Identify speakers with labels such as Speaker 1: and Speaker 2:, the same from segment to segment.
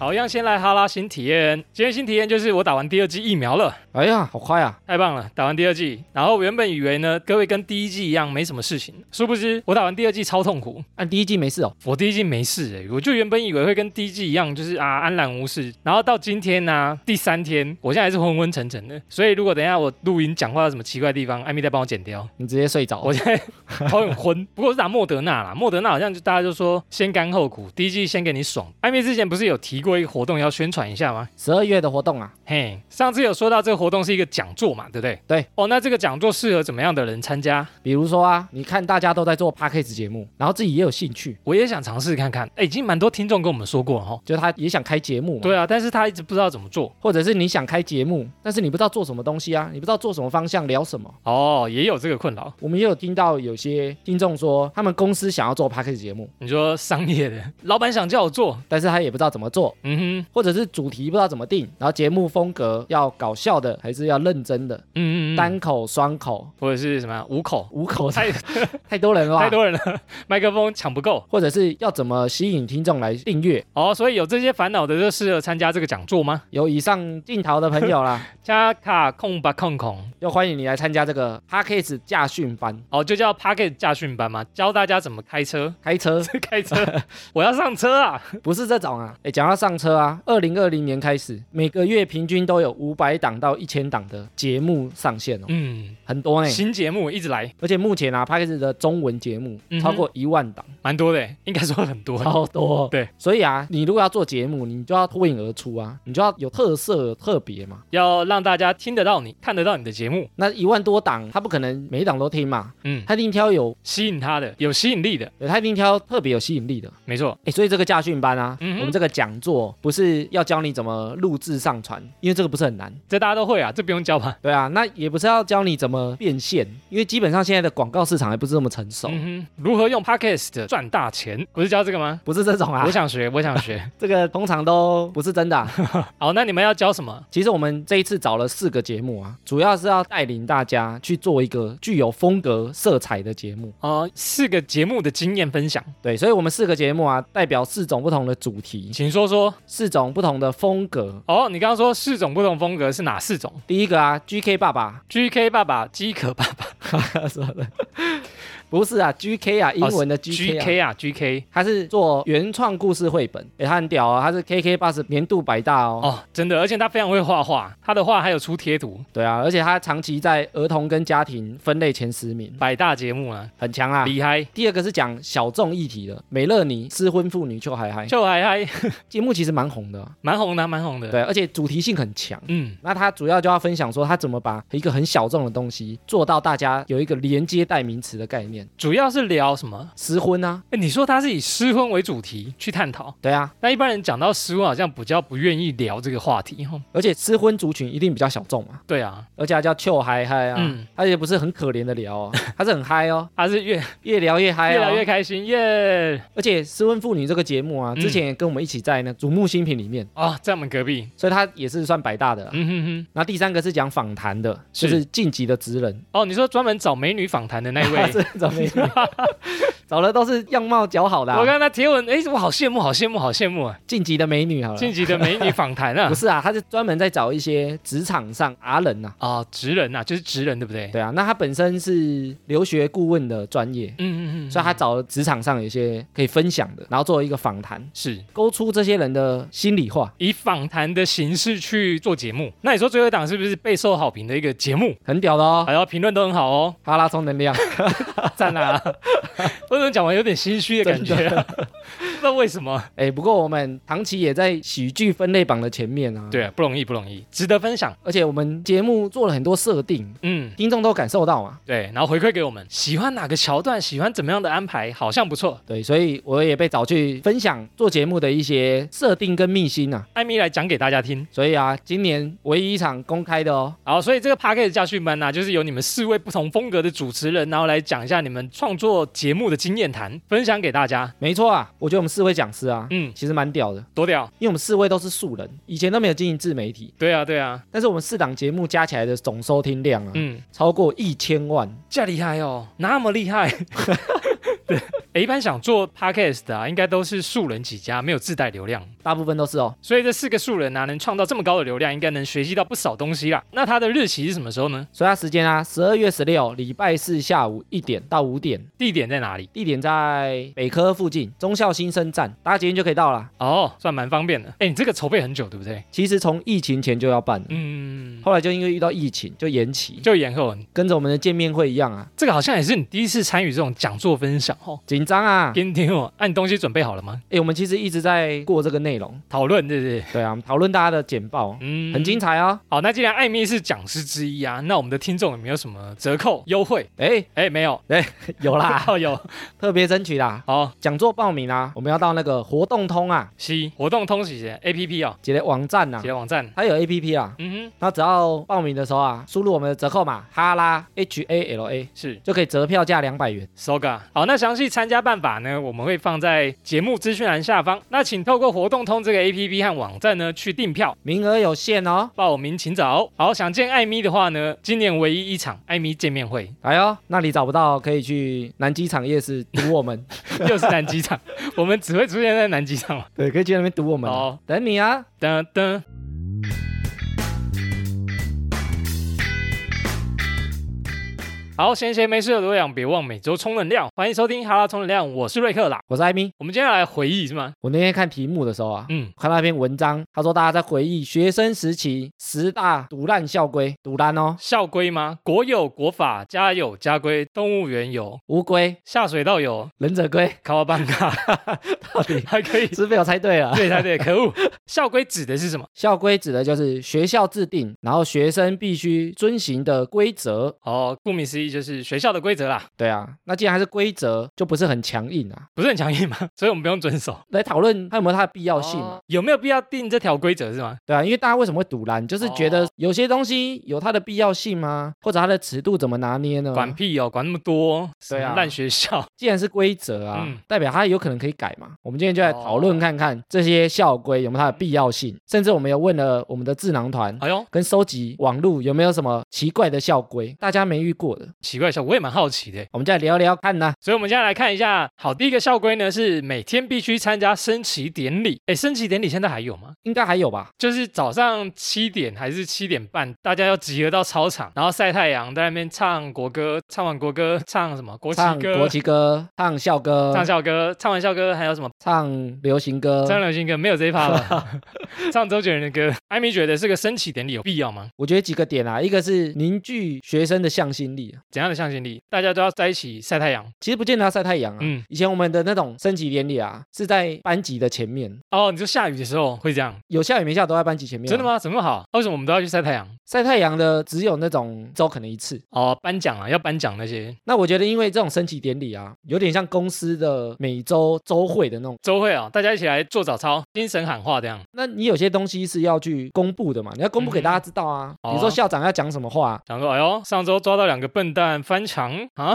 Speaker 1: 好，一样先来哈拉新体验。今天新体验就是我打完第二剂疫苗了，
Speaker 2: 哎呀，好快啊！
Speaker 1: 太棒了！打完第二剂，然后原本以为呢，各位跟第一剂一样没什么事情，殊不知我打完第二剂超痛苦。
Speaker 2: 按第一剂没事哦，
Speaker 1: 我第一剂没事诶、我就原本以为会跟第一剂一样，就是啊安然无事，然后到今天呢、第三天，我现在还是昏昏沉沉的。所以如果等一下我录音讲话有什么奇怪的地方，艾米再帮我剪掉。
Speaker 2: 你直接睡着。
Speaker 1: 我现在头很昏，不过我是打莫德纳啦，莫德纳好像就大家就说先甘后苦，第一剂先给你爽。艾米之前不是有提过一个活动要宣传一下吗？
Speaker 2: 十二月的活动啊，
Speaker 1: 嘿，上次有说到这个活动是一个讲座嘛，对不对？
Speaker 2: 对。
Speaker 1: 哦，那这个讲座适合怎么样的人参加？
Speaker 2: 比如说啊，你看大家都在做 p a c k a g e 节目，然后自己也有兴趣，
Speaker 1: 我也想尝试看看。哎，已经蛮多听众跟我们说过了哈。
Speaker 2: 就他也想开节目嘛，
Speaker 1: 对啊，但是他一直不知道怎么做。
Speaker 2: 或者是你想开节目，但是你不知道做什么东西啊，你不知道做什么方向聊什么。
Speaker 1: 哦，也有这个困扰。
Speaker 2: 我们也有听到有些听众说，他们公司想要做 p a c k a g e 节目，
Speaker 1: 你说商业的老板想叫我做，
Speaker 2: 但是他也不知道怎么做，
Speaker 1: 嗯哼，
Speaker 2: 或者是主题不知道怎么定，然后节目风格要搞笑的还是要认真的，
Speaker 1: 嗯嗯嗯，
Speaker 2: 单口、双口、
Speaker 1: 或者是什么五口，
Speaker 2: 五口，
Speaker 1: 太
Speaker 2: 太多人了吧，
Speaker 1: 太多人了，麦克风抢不够。
Speaker 2: 或者是要怎么吸引听众来订阅。
Speaker 1: 哦，所以有这些烦恼的就适合参加这个讲座吗？
Speaker 2: 有以上镜头的朋友啦，
Speaker 1: 加卡空吧空空，
Speaker 2: 又欢迎你来参加这个 p a c k a g e 驾训班，
Speaker 1: 哦，就叫 Pocket 驾训班嘛，教大家怎么开车。
Speaker 2: 开车。
Speaker 1: 开车，我要上车啊！
Speaker 2: 不是这种啊。哎，讲到上车啊，二零二零年开始，每个月平均都有五百档到一千档的节目上线哦，
Speaker 1: 嗯，
Speaker 2: 很多呢。
Speaker 1: 新节目一直来，
Speaker 2: 而且目前啊 p a c k a g e 的中文节目超过一万档，
Speaker 1: 蛮多的，应该说很多。
Speaker 2: 超多。
Speaker 1: 对，
Speaker 2: 所以啊，你如果要做节目，你就要脱颖而出啊，你就要有特色、特别嘛。
Speaker 1: 要让大家听得到你，看得到你的节目，
Speaker 2: 那一万多档，他不可能每一档都听嘛，
Speaker 1: 嗯，
Speaker 2: 他一定挑有，
Speaker 1: 吸引他的，有吸引力的，
Speaker 2: 他一定挑特别有吸引力的。
Speaker 1: 没错。
Speaker 2: 哎，所以这个驾训班啊，
Speaker 1: 嗯
Speaker 2: 我们这个讲座不是要教你怎么录制上传，因为这个不是很难。
Speaker 1: 这大家都会啊，这不用教吧？
Speaker 2: 对啊，那也不是要教你怎么变现，因为基本上现在的广告市场还不是那么成熟，
Speaker 1: 嗯哼，如何用 Podcast 赚大钱？不是教这个吗？
Speaker 2: 不是这种啊
Speaker 1: 我，想学，我想学。
Speaker 2: 这个通常都不是真的啊、
Speaker 1: 好，那你们要教什么？
Speaker 2: 其实我们这一次找了四个节目啊，主要是要带领大家去做一个具有风格色彩的节目。
Speaker 1: 哦、四个节目的经验分享，
Speaker 2: 对，所以我们四个节目啊，代表四种不同的主题，
Speaker 1: 请说说。
Speaker 2: 四种不同的风格。
Speaker 1: 哦，你刚刚说四种不同风格是哪四种
Speaker 2: 第一个啊，GK 爸爸
Speaker 1: ，？GK 爸爸、饥渴爸爸、
Speaker 2: 说的不是啊，GK 啊，英文的 GK 啊。
Speaker 1: GK。
Speaker 2: 他是做原创故事绘本，诶，他很屌啊，他是 KK Bus 年度百大哦。
Speaker 1: 哦，真的，而且他非常会画画，他的画还有出贴图，
Speaker 2: 对啊，而且他长期在儿童跟家庭分类前十名，
Speaker 1: 百大节目啊，
Speaker 2: 很强啊。
Speaker 1: 厉害，
Speaker 2: 第二个是讲小众议题的，美乐妮失婚妇女邱海海，
Speaker 1: 邱海海
Speaker 2: 节目其实蛮红的啊，
Speaker 1: 蛮红的，蛮红的。，
Speaker 2: 对，而且主题性很强。
Speaker 1: 嗯，
Speaker 2: 那他主要就要分享说他怎么把一个很小众的东西做到大家有一个连接代名词的概念，
Speaker 1: 主要是聊什么？
Speaker 2: 失婚啊，
Speaker 1: 哎，你说他是以失婚为主题去探讨，
Speaker 2: 对啊，
Speaker 1: 那一般人讲到失婚，好像比较不愿意聊这个话题哈。
Speaker 2: 而且失婚族群一定比较小众嘛，
Speaker 1: 对啊，
Speaker 2: 而且还叫秋嗨嗨啊，
Speaker 1: 嗯。
Speaker 2: 他也不是很可怜的聊哦，他是很嗨哦，
Speaker 1: 他是越
Speaker 2: 越聊越嗨哦，
Speaker 1: 越聊越开心耶！
Speaker 2: 而且失婚妇女这个节目啊，
Speaker 1: 嗯。
Speaker 2: 之前也跟我们一起在那瞩目新品里面，
Speaker 1: 哦，在我们隔壁，
Speaker 2: 所以他也是算百大的。啊。
Speaker 1: 嗯哼哼。
Speaker 2: 那第三个是讲访谈的，就是晋级的职人，
Speaker 1: 哦，你说专门找美女访谈的那一位，
Speaker 2: 是 找美女，找的都是样貌姣好的、啊，
Speaker 1: 我看他贴文，哎，我好羡慕，好羡慕，好羡慕啊！
Speaker 2: 晋级的美女好了。
Speaker 1: 晋级的美女访谈啊
Speaker 2: 不，是啊，他是专门在找一些职场上阿人呐、
Speaker 1: 哦，职人呐，就是职人，对不对？
Speaker 2: 对啊，那他本身是留学顾问的专业，
Speaker 1: 嗯嗯嗯，
Speaker 2: 所以他找了职场上有一些可以分享的，然后做一个访谈，
Speaker 1: 是
Speaker 2: 勾出这些人的心里话，
Speaker 1: 以访谈的形式去做节目。那你说最后一档是不是备受好评的一个节目？
Speaker 2: 很屌的哦。
Speaker 1: 还有，评论都很好哦，
Speaker 2: 哈拉充能量，
Speaker 1: 赞啊！为什么讲完有点心虚的感觉、啊？不知道为什么。
Speaker 2: 哎，不过我们唐琪也在喜剧分类榜的前面啊。，
Speaker 1: 对啊，不容易，不容易，值得分享。
Speaker 2: 而且我们节目做了很多设定，
Speaker 1: 嗯，
Speaker 2: 听众都感受到嘛。
Speaker 1: 对，然后回馈给我们，喜欢哪个桥段，喜欢怎么样的安排，好像不错。
Speaker 2: 对，所以我也被找去分享做节目的一些设定跟秘辛啊。
Speaker 1: 艾米来讲给大家听。
Speaker 2: 所以啊，今年唯一一场公开的哦。
Speaker 1: 好，所以这个 p a c k a g e 教训班呢、啊就是由你们四位不同风格的主持人，然后来讲一下你们创作节目的经验谈，分享给大家。
Speaker 2: 没错啊，我觉得我们四位讲师啊，
Speaker 1: 嗯，
Speaker 2: 其实蛮屌的，
Speaker 1: 多屌！
Speaker 2: 因为我们四位都是素人，以前都没有经营自媒体，
Speaker 1: 对啊，对啊，
Speaker 2: 但是我们四档节目加起来的总收听量啊，
Speaker 1: 嗯，
Speaker 2: 超过一千万。
Speaker 1: 这厉害哦，那么厉害。对一般想做 podcast 的啊，应该都是素人起家，没有自带流量。
Speaker 2: 大部分都是哦。
Speaker 1: 所以这四个素人啊，能创造这么高的流量，应该能学习到不少东西啦。那他的日期是什么时候呢？
Speaker 2: 所以它时间啊，十二月十六，礼拜四下午一点到五点，
Speaker 1: 地点在哪里？
Speaker 2: 地点在北科附近中校新生站，搭捷运就可以到了。
Speaker 1: 哦，算蛮方便的。哎，你这个筹备很久，对不对？
Speaker 2: 其实从疫情前就要办了，
Speaker 1: 嗯，
Speaker 2: 后来就因为遇到疫情就延期，
Speaker 1: 就延后。
Speaker 2: 跟着我们的见面会一样啊，
Speaker 1: 这个好像也是你第一次参与这种讲座分享哦，
Speaker 2: 紧张啊。
Speaker 1: 跟听哦，那你东西准备好了吗？
Speaker 2: 哎，我们其实一直在过这个内容
Speaker 1: 讨论，对不对？
Speaker 2: 对啊，讨论大家的简报，
Speaker 1: 嗯
Speaker 2: 很精彩啊。
Speaker 1: 好，那既然艾米是讲师之一啊，那我们的听众有没有什么折扣优惠？
Speaker 2: 哎，
Speaker 1: 哎，没有，哎
Speaker 2: 有啦，
Speaker 1: 哦有。
Speaker 2: 特别争取啦。
Speaker 1: 好，
Speaker 2: 讲座报名啊，我们要到那个活动通啊，
Speaker 1: 西活动通喜的 A P P 哦，
Speaker 2: 几个网站呐，
Speaker 1: 几个网站。
Speaker 2: 它有 A P P 啊，
Speaker 1: 嗯哼
Speaker 2: 那只要报名的时候啊，输入我们的折扣码哈拉 H A L A，
Speaker 1: 是
Speaker 2: 就可以折票价两百元。
Speaker 1: Soga。好，那详细参加办法呢，我们会放在节目资讯栏下方。那请透过活动通这个 A P P 和网站呢去订票。
Speaker 2: 名额有限哦，
Speaker 1: 报名请早。好，想见艾米的话呢，今年唯一一场艾米见面会，
Speaker 2: 哎呦，那里找不到可以去南机场夜市堵我们，
Speaker 1: 又是南机场，我们只会出现在南机场嘛。
Speaker 2: 对，可以去那边堵我们啊。
Speaker 1: 哦
Speaker 2: 等你啊，
Speaker 1: 噔噔。好，闲闲没事的多养，别忘每周充能量。欢迎收听哈拉充能量，我是瑞克啦。
Speaker 2: 我是艾米。
Speaker 1: 我们今天来回忆是吗？
Speaker 2: 我那天看题目的时候啊，
Speaker 1: 嗯，
Speaker 2: 看到一篇文章，他说大家在回忆学生时期十大毒烂校规，毒烂哦，
Speaker 1: 校规吗？国有国法，家有家规，动物园有，
Speaker 2: 乌龟、
Speaker 1: 下水道有，
Speaker 2: 忍者龟，
Speaker 1: 卡哇班卡，
Speaker 2: 到底
Speaker 1: 还可以。
Speaker 2: 是被我猜对了？
Speaker 1: 对，猜对，可恶！校规指的是什么？
Speaker 2: 校规指的就是学校制定，然后学生必须遵循的规则。
Speaker 1: 哦，顾名思义就是学校的规则啦，
Speaker 2: 对啊，那既然还是规则，就不是很强硬啊。
Speaker 1: 不是很强硬吗？所以我们不用遵守。
Speaker 2: 来讨论它有没有它的必要性嘛？
Speaker 1: 哦有没有必要定这条规则是吗？
Speaker 2: 对啊，因为大家为什么会堵拦，就是觉得
Speaker 1: 哦
Speaker 2: 有些东西有它的必要性吗？或者它的尺度怎么拿捏呢？
Speaker 1: 管屁哦，管那么多，
Speaker 2: 对啊
Speaker 1: 什么烂学校。
Speaker 2: 既然是规则啊，
Speaker 1: 嗯
Speaker 2: 代表它有可能可以改嘛。我们今天就来讨论看看这些校规有没有它的必要性，甚至我们有问了我们的智囊团。
Speaker 1: 哎呦，
Speaker 2: 跟收集网络有没有什么奇怪的校规，大家没遇过的，
Speaker 1: 奇怪校，我也蛮好奇的。
Speaker 2: 我们再聊聊看呢。
Speaker 1: 所以，我们现在来看一下。好，第一个校规呢是每天必须参加升旗典礼。哎，升旗典礼现在还有吗？
Speaker 2: 应该还有吧？
Speaker 1: 就是早上七点还是七点半，大家要集合到操场，然后晒太阳，在那边唱国歌。唱完国歌，唱什么？国旗歌。
Speaker 2: 国旗歌，唱校歌，
Speaker 1: 唱校歌，唱完校歌还有什么？
Speaker 2: 唱流行歌。
Speaker 1: 唱流行歌没有这一趴了？唱周杰伦的歌。艾米觉得这个升旗典礼有必要吗？
Speaker 2: 我觉得几个点啊，一个是凝聚学生的向心力啊，
Speaker 1: 怎样的向心力？大家都要在一起晒太阳。
Speaker 2: 其实不见得要晒太阳啊。
Speaker 1: 嗯，
Speaker 2: 以前我们的那种升旗典礼啊，是在班级的前面，
Speaker 1: 哦，你说下雨的时候会这样？
Speaker 2: 有下雨没下都在班级前面、啊
Speaker 1: 真的？吗？怎么好？为什么我们都要去晒太阳？
Speaker 2: 晒太阳的只有那种周可能一次。
Speaker 1: 哦，颁奖啊，要颁奖那些
Speaker 2: 那我觉得，因为这种升旗典礼啊，有点像公司的每周周会的那种。
Speaker 1: 周会啊，大家一起来做早操，精神喊话这样。
Speaker 2: 那你有些东西是要去公布的嘛？你要公布给大家知道啊。
Speaker 1: 哦
Speaker 2: 比如说校长要讲什么话，
Speaker 1: 讲说，哎呦，上周抓到两个笨蛋翻墙啊！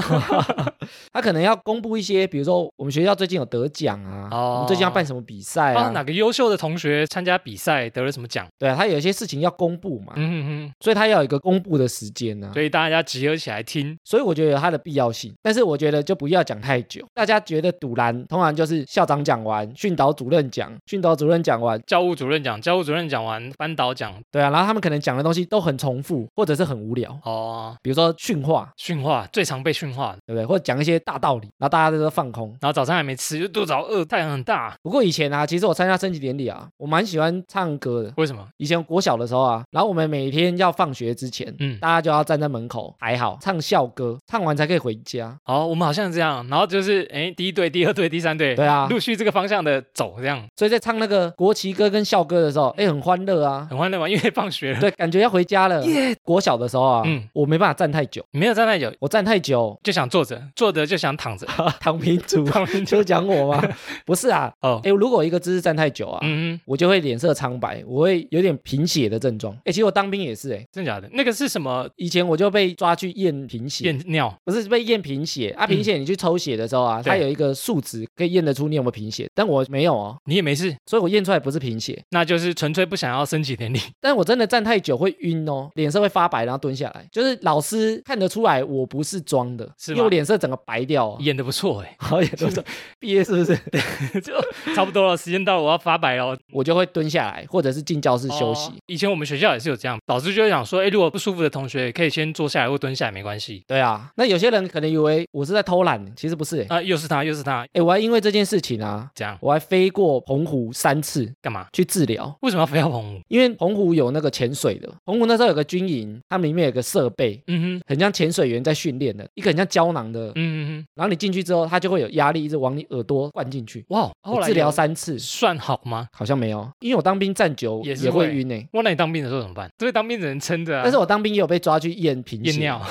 Speaker 2: 他可能要公布一些，比如说我们学校最近有得奖啊，
Speaker 1: 哦
Speaker 2: 我们最近要办什么比赛
Speaker 1: 啊，
Speaker 2: 啊，
Speaker 1: 哪个优秀的同学参加比赛得了什么奖？
Speaker 2: 对啊，他有一些事情要公布嘛，
Speaker 1: 嗯哼哼，
Speaker 2: 所以他要有一个公布的时间呢、
Speaker 1: 所以大家集合起来听。
Speaker 2: 所以我觉得有它的必要性，但是我觉得就不要讲太久。大家觉得堵拦通常就是校长讲完，训导主任讲，训导主任讲完，
Speaker 1: 教务主任讲，教务主任讲完，班导讲。
Speaker 2: 对啊，然后他们可能讲的东西都很重复，或者是很无聊，
Speaker 1: 哦，
Speaker 2: 比如说训话，
Speaker 1: 训话最常被训话的，
Speaker 2: 对不对？或者讲一些大道理，然后大家都放空。
Speaker 1: 然后早上还没吃，就肚子好饿，太阳很大。
Speaker 2: 不过以前啊，其实我参加升旗典礼啊，我蛮喜欢唱歌的。
Speaker 1: 为什么？
Speaker 2: 以前国小的时候啊，然后我们每天要放学之前，
Speaker 1: 嗯，
Speaker 2: 大家就要站在门口还好唱校歌，唱完才可以回家。
Speaker 1: 好，我们好像这样，然后就是哎，第一队、第二队、第三队，
Speaker 2: 对啊，
Speaker 1: 陆续这个方向的走，这样
Speaker 2: 所以在唱那个国旗歌跟校歌的时候，哎，很欢乐啊。
Speaker 1: 很欢乐嘛，因为放学了。
Speaker 2: 对，感觉要回家了。耶国小的时候啊，
Speaker 1: 嗯
Speaker 2: 我没办法站太久，
Speaker 1: 没有站太久，
Speaker 2: 我站太久，
Speaker 1: 就想坐着，坐着就想躺着，
Speaker 2: 躺平族
Speaker 1: 躺平就
Speaker 2: 就讲我吗？不是啊，
Speaker 1: 哦，
Speaker 2: 哎，如果一个姿势站太久啊，
Speaker 1: 嗯哼，
Speaker 2: 我就会脸色苍白，我会有点贫血的症状。哎，其实我当兵也是，哎，
Speaker 1: 真假的？那个是什么？
Speaker 2: 以前我就被抓去验贫血，
Speaker 1: 验尿？
Speaker 2: 不是被验贫血啊？贫血你去抽血的时候啊，它有一个数值可以验得出你有没有贫血，但我没有哦，
Speaker 1: 你也没事，
Speaker 2: 所以我验出来不是贫血。
Speaker 1: 那就是纯粹不想要升旗典礼。
Speaker 2: 但我真的站太久会晕哦，脸色会发白，然后蹲下来，就是老师看得出来我不是装的，
Speaker 1: 是吗
Speaker 2: 因为我脸色整个白掉、哦。
Speaker 1: 演的不错哎，
Speaker 2: 好演的不错毕业是不是？
Speaker 1: 就差不多了，时间到了，我要发白了。
Speaker 2: 我就会蹲下来，或者是进教室休息。
Speaker 1: 哦以前我们学校也是有这样，老师就会讲说，哎，如果不舒服的同学可以先坐下来或蹲下来，没关系。
Speaker 2: 对啊，那有些人可能以为我是在偷懒，其实不是、欸。
Speaker 1: 啊，又是他，又是他，
Speaker 2: 哎，我还因为这件事情啊，
Speaker 1: 这样
Speaker 2: 我还飞过澎湖三次
Speaker 1: 干嘛？
Speaker 2: 去治疗，
Speaker 1: 为什么要飞到澎湖？
Speaker 2: 因为澎湖有那个潜水的，澎湖那时候有个军营，他们里面有个设备，
Speaker 1: 嗯哼，
Speaker 2: 很像潜水源在训练的，一个很像胶囊的，
Speaker 1: 嗯嗯嗯，
Speaker 2: 然后你进去之后，它就会有压力一直往你耳朵灌进去。
Speaker 1: 哇，后来
Speaker 2: 治疗三次，
Speaker 1: 算好吗？
Speaker 2: 好像没有，因为我当兵站久
Speaker 1: 也是
Speaker 2: 也会
Speaker 1: 会。
Speaker 2: 晕呢、
Speaker 1: 哇，那你当兵的时候怎么办？这个当兵的人撑着啊，
Speaker 2: 但是我当兵也有被抓去验贫血，
Speaker 1: 验尿，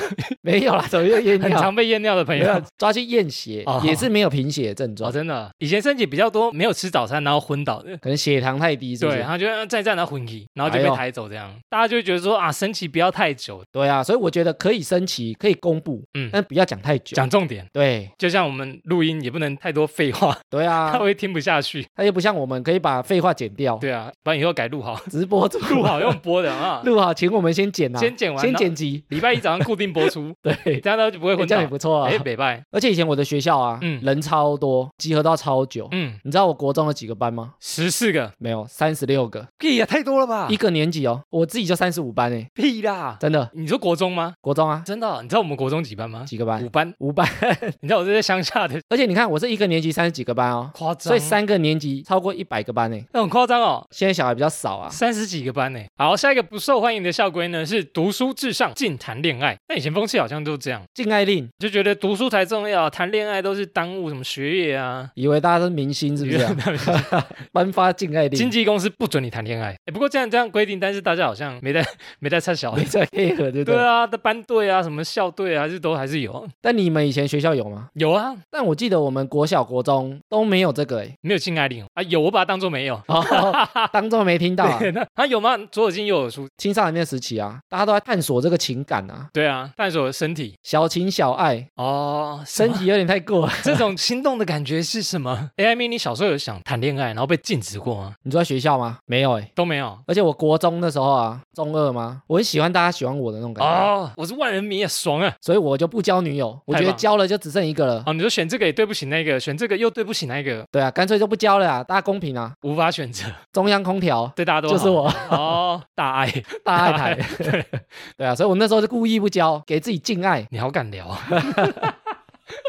Speaker 2: 没有啦，怎么又验
Speaker 1: 很
Speaker 2: 尿？
Speaker 1: 常被验尿的朋友。
Speaker 2: 抓去验血，
Speaker 1: 哦。
Speaker 2: 也是没有贫血的症
Speaker 1: 哦，
Speaker 2: 状，
Speaker 1: 真的，以前身体比较多，没有吃早餐然后昏倒的。
Speaker 2: 可能血糖太低，是不
Speaker 1: 对，
Speaker 2: 然
Speaker 1: 后就再站到昏起，然后就被抬走，这样、大家就会觉得说啊，升旗不要太久，
Speaker 2: 对啊，所以我觉得可以升旗，可以公布，
Speaker 1: 嗯。
Speaker 2: 但不要讲太久。
Speaker 1: 讲重点。
Speaker 2: 对。
Speaker 1: 就像我们录音也不能太多废话，
Speaker 2: 对啊。
Speaker 1: 他
Speaker 2: 啊，
Speaker 1: 会听不下去。
Speaker 2: 他又不像我们可以把废话剪掉，
Speaker 1: 对啊，把以后改录好，
Speaker 2: 直播主
Speaker 1: 录好用播的啊。
Speaker 2: 录好，请我们先剪啊，
Speaker 1: 先剪完。
Speaker 2: 先剪辑，
Speaker 1: 礼拜一早上固定播出，
Speaker 2: 对，
Speaker 1: 这样他就不会昏倒
Speaker 2: 欸这样也。不错啊。
Speaker 1: 哎，。北拜，
Speaker 2: 而且以前我的学校啊，
Speaker 1: 嗯。
Speaker 2: 人超多，集合到超久。
Speaker 1: 嗯，
Speaker 2: 你知道我国中有几个班吗？
Speaker 1: 十四个，
Speaker 2: 没有，三十六个，
Speaker 1: 屁呀，太多了吧。
Speaker 2: 一个年级哦，我自己就三十五班哎，
Speaker 1: 屁啦！
Speaker 2: 真的，
Speaker 1: 你说国中吗？
Speaker 2: 国中啊，
Speaker 1: 真的哦、你知道我们国中几班吗？
Speaker 2: 几个班
Speaker 1: 五？班。
Speaker 2: 五班，
Speaker 1: 你知道我是在乡下的
Speaker 2: 而且你看我是一个年级三十几个班哦，
Speaker 1: 夸张，
Speaker 2: 所以三个年级超过一百个班呢，
Speaker 1: 那很夸张哦。
Speaker 2: 现在小孩比较少啊，
Speaker 1: 三十几个班呢。好，下一个不受欢迎的校规呢是读书至上，禁谈恋爱。那以前风气好像都这样，
Speaker 2: 禁爱令，
Speaker 1: 就觉得读书才重要，谈恋爱都是耽误什么学业啊。
Speaker 2: 以为大家都是明星是不是啊？颁发禁爱令，
Speaker 1: 经纪公司不准你谈恋爱。哎，不过这样这样规定，但是大家好像没在没在插 小
Speaker 2: 没。在配合，对不对？
Speaker 1: 对啊，的班队啊，什么校队啊，还是都还是有
Speaker 2: 但你们以前学校有吗？
Speaker 1: 有啊，
Speaker 2: 但我记得我们国小、国中都没有这个哎，
Speaker 1: 没有禁爱令啊，有我把它当做没有。
Speaker 2: 哦，当做没听到啊。
Speaker 1: 那啊有吗？左耳进右耳出。
Speaker 2: 青少年的时期啊，大家都在探索这个情感啊，
Speaker 1: 对啊，探索身体
Speaker 2: 小情小爱，
Speaker 1: 哦，
Speaker 2: 身体有点太过了。
Speaker 1: 这种心动的感觉是什么？哎，艾米，你小时候有想谈恋爱，然后被禁止过吗？
Speaker 2: 你住在学校吗？没有哎，
Speaker 1: 都没有。
Speaker 2: 而且我国中的时候啊，中二吗？我很喜欢大家喜欢我的那种感觉，
Speaker 1: 哦，我是万人迷啊，爽啊！
Speaker 2: 所以我就不交女友。我觉得交了就只剩一个了。
Speaker 1: 哦，你说选这个也对不起那个，选这个又对不起那个，
Speaker 2: 对啊，干脆就不交了啊，大家公平啊。
Speaker 1: 无法选择，
Speaker 2: 中央空调
Speaker 1: 对大家都
Speaker 2: 就是我
Speaker 1: 哦，大爱，
Speaker 2: 大爱台，对啊，所以我那时候就故意不交，给自己敬爱。
Speaker 1: 你好敢聊啊！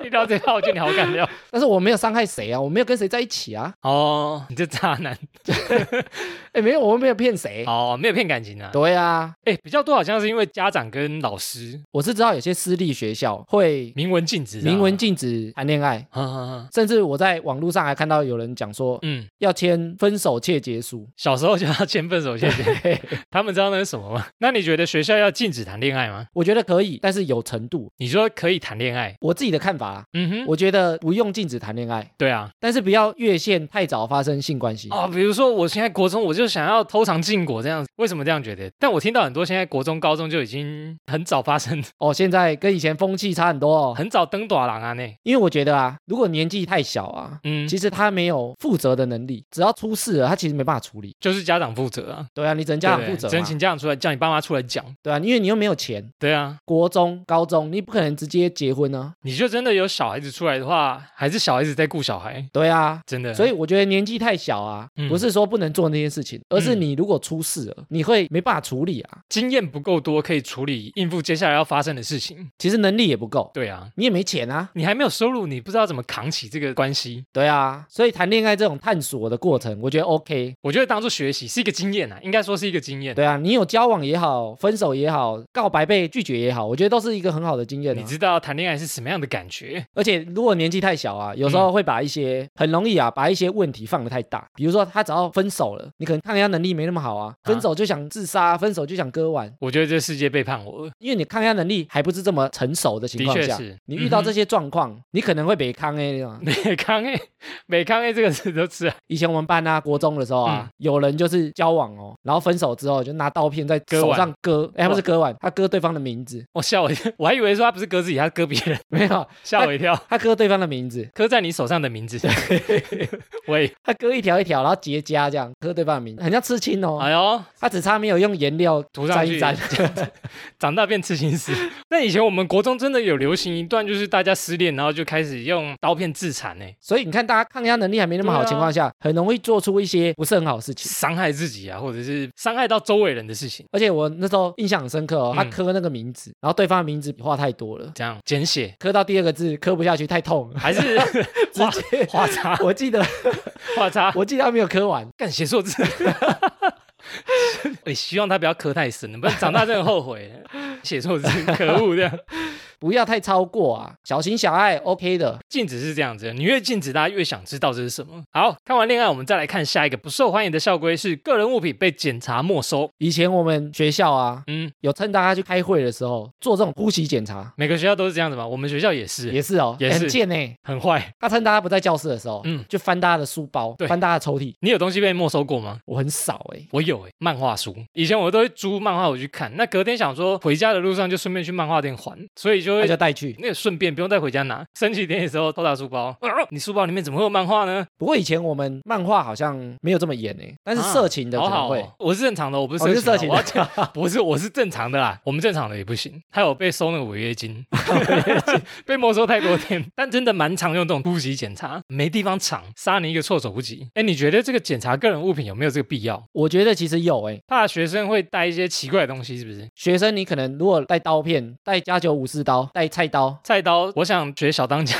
Speaker 1: 一聊这话，我觉得你好敢聊
Speaker 2: 但是我没有伤害谁啊，我没有跟谁在一起啊，
Speaker 1: 哦，你这渣男
Speaker 2: 哎，没有，我们没有骗谁。
Speaker 1: 哦，没有骗感情啊。
Speaker 2: 对啊，
Speaker 1: 哎，比较多好像是因为家长跟老师
Speaker 2: 我是知道有些私立学校会
Speaker 1: 明文禁止啊，
Speaker 2: 明文禁止谈恋爱，
Speaker 1: 啊啊啊
Speaker 2: 甚至我在网络上还看到有人讲说
Speaker 1: 嗯，
Speaker 2: 要签分手切结书。
Speaker 1: 小时候就要签分手协议，他们知道那是什么吗？那你觉得学校要禁止谈恋爱吗？
Speaker 2: 我觉得可以，但是有程度。
Speaker 1: 你说可以谈恋爱，
Speaker 2: 我自己的看法啊，
Speaker 1: 嗯哼，
Speaker 2: 我觉得不用禁止谈恋爱，
Speaker 1: 对啊，
Speaker 2: 但是不要越线太早发生性关系。
Speaker 1: 哦，比如说我现在国中我就想要偷尝禁果这样子，为什么这样觉得？但我听到很多现在国中、高中就已经很早发生，
Speaker 2: 哦，现在跟以前风气差很多哦。
Speaker 1: 很早登短郎啊那，
Speaker 2: 因为我觉得啊，如果年纪太小啊，
Speaker 1: 嗯，
Speaker 2: 其实他没有负责的能力，只要出事了，他其实没办法处理。
Speaker 1: 就是家长负责啊，
Speaker 2: 对啊，你只能家长负责。
Speaker 1: 只能请家长出来叫你爸妈出来讲，
Speaker 2: 对啊，因为你又没有钱，
Speaker 1: 对啊，
Speaker 2: 国中、高中你不可能直接结婚啊。
Speaker 1: 你就真的有小孩子出来的话，还是小孩子在顾小孩，
Speaker 2: 对啊，
Speaker 1: 真的，
Speaker 2: 所以我觉得年纪太小啊，
Speaker 1: 嗯
Speaker 2: 不是说不能做那些事情，而是你如果出事了，你会没办法处理啊。
Speaker 1: 经验不够多，可以处理应付接下来要发生的事情，
Speaker 2: 其实能力也不够，
Speaker 1: 对啊。
Speaker 2: 你也没钱啊。
Speaker 1: 你还没有收入，你不知道怎么扛起这个关系。
Speaker 2: 对啊，所以谈恋爱这种探索的过程，我觉得 OK。
Speaker 1: 我觉得当做学习是一个经验啊，应该说是一个经验。
Speaker 2: 对啊，你有交往也好，分手也好，告白被拒绝也好，我觉得都是一个很好的经验、啊。
Speaker 1: 你知道谈恋爱是什么样的感觉，觉。
Speaker 2: 而且如果年纪太小啊，有时候会把一些、很容易啊，把一些问题放得太大。比如说他只要分手了，你可能抗压能力没那么好啊，分手就想自杀，分手就想割腕，
Speaker 1: 我觉得这世界背叛我了，
Speaker 2: 因为你抗压能力还不是这么成熟的情况下。你遇到这
Speaker 1: 些
Speaker 2: 些状况，你可能会被抗 A 啊。
Speaker 1: 美康 A，美康 A 这个词都吃了，
Speaker 2: 以前我们班啊，国中的时候啊，有人就是交往哦，然后分手之后就拿刀片在手上割，哎，他不是割腕，他割对方的名字，
Speaker 1: 我笑我我还以为说他不是割自己，他割别人，
Speaker 2: 没有，
Speaker 1: 吓我一跳。
Speaker 2: 他割对方的名字，
Speaker 1: 刻在你手上的名字，喂，
Speaker 2: 他割一条一条，然后结痂这样割对方的名字，很像刺青哦。
Speaker 1: 哎呦，
Speaker 2: 他只差没有用颜料
Speaker 1: 涂上去。
Speaker 2: 沾一沾，
Speaker 1: 长大变刺青师。那以前我们国中真的有流行一段，就是大家失恋，然后就开始用刀片自残呢，
Speaker 2: 所以你看，大家抗压能力还没那么好的情况下，很容易做出一些不是很好的事情。
Speaker 1: 伤害自己啊，或者是伤害到周围人的事情，
Speaker 2: 而且我那时候印象很深刻哦，他
Speaker 1: 嗯。
Speaker 2: 刻那个名字，然后对方的名字笔画太多了，
Speaker 1: 这样简写。
Speaker 2: 刻到第二个字刻不下去，太痛，
Speaker 1: 还是画
Speaker 2: 直接
Speaker 1: 画叉
Speaker 2: 我记得
Speaker 1: 画叉，
Speaker 2: 我记得他没有磕完，
Speaker 1: 干写错字。哎，希望他不要磕太深了，不然长大真的后悔。写错字，可恶！这样
Speaker 2: 不要太超过啊，小情小爱 OK 的。
Speaker 1: 禁止是这样子，你越禁止，大家越想知道这是什么。好看完恋爱，我们再来看下一个不受欢迎的校规是个人物品被检查没收。
Speaker 2: 以前我们学校啊，
Speaker 1: 嗯，
Speaker 2: 有趁大家去开会的时候做这种突袭检查，
Speaker 1: 每个学校都是这样子嘛，我们学校也是，
Speaker 2: 也是哦，
Speaker 1: 也是
Speaker 2: 很贱呢。
Speaker 1: 很坏。
Speaker 2: 他趁大家不在教室的时候，
Speaker 1: 嗯
Speaker 2: 嗯，就翻大家的书包，
Speaker 1: 对
Speaker 2: 翻大家的抽屉。
Speaker 1: 你有东西被没收过吗？
Speaker 2: 我很少哎，
Speaker 1: 我有诶、漫画书。以前我都会租漫画我去看，那隔天想说回家的路上就顺便去漫画店还，所以就
Speaker 2: 那
Speaker 1: 会
Speaker 2: 就带去。
Speaker 1: 那个顺便不用带回家拿。升旗典礼的时候偷打书包，啊 你书包里面怎么会有漫画呢？
Speaker 2: 不过以前我们漫画好像没有这么严哎，但是色情的可能会。
Speaker 1: 好好哦，我是正常的，我不是
Speaker 2: 哦，你是色情
Speaker 1: 不是，我是正常的啦。我们正常的也不行，还有被收那个违约金，被没收太多天。但真的蛮常用这种突袭检查，没地方藏，杀你一个措手不及。哎，你觉得这个检查个人物品有没有这个必要？
Speaker 2: 我觉得其实有哎。
Speaker 1: 怕学生会带一些奇怪的东西，是不是？
Speaker 2: 学生你可能如果带刀片、带加九武士刀、带菜刀，
Speaker 1: 菜刀，我想学小当家，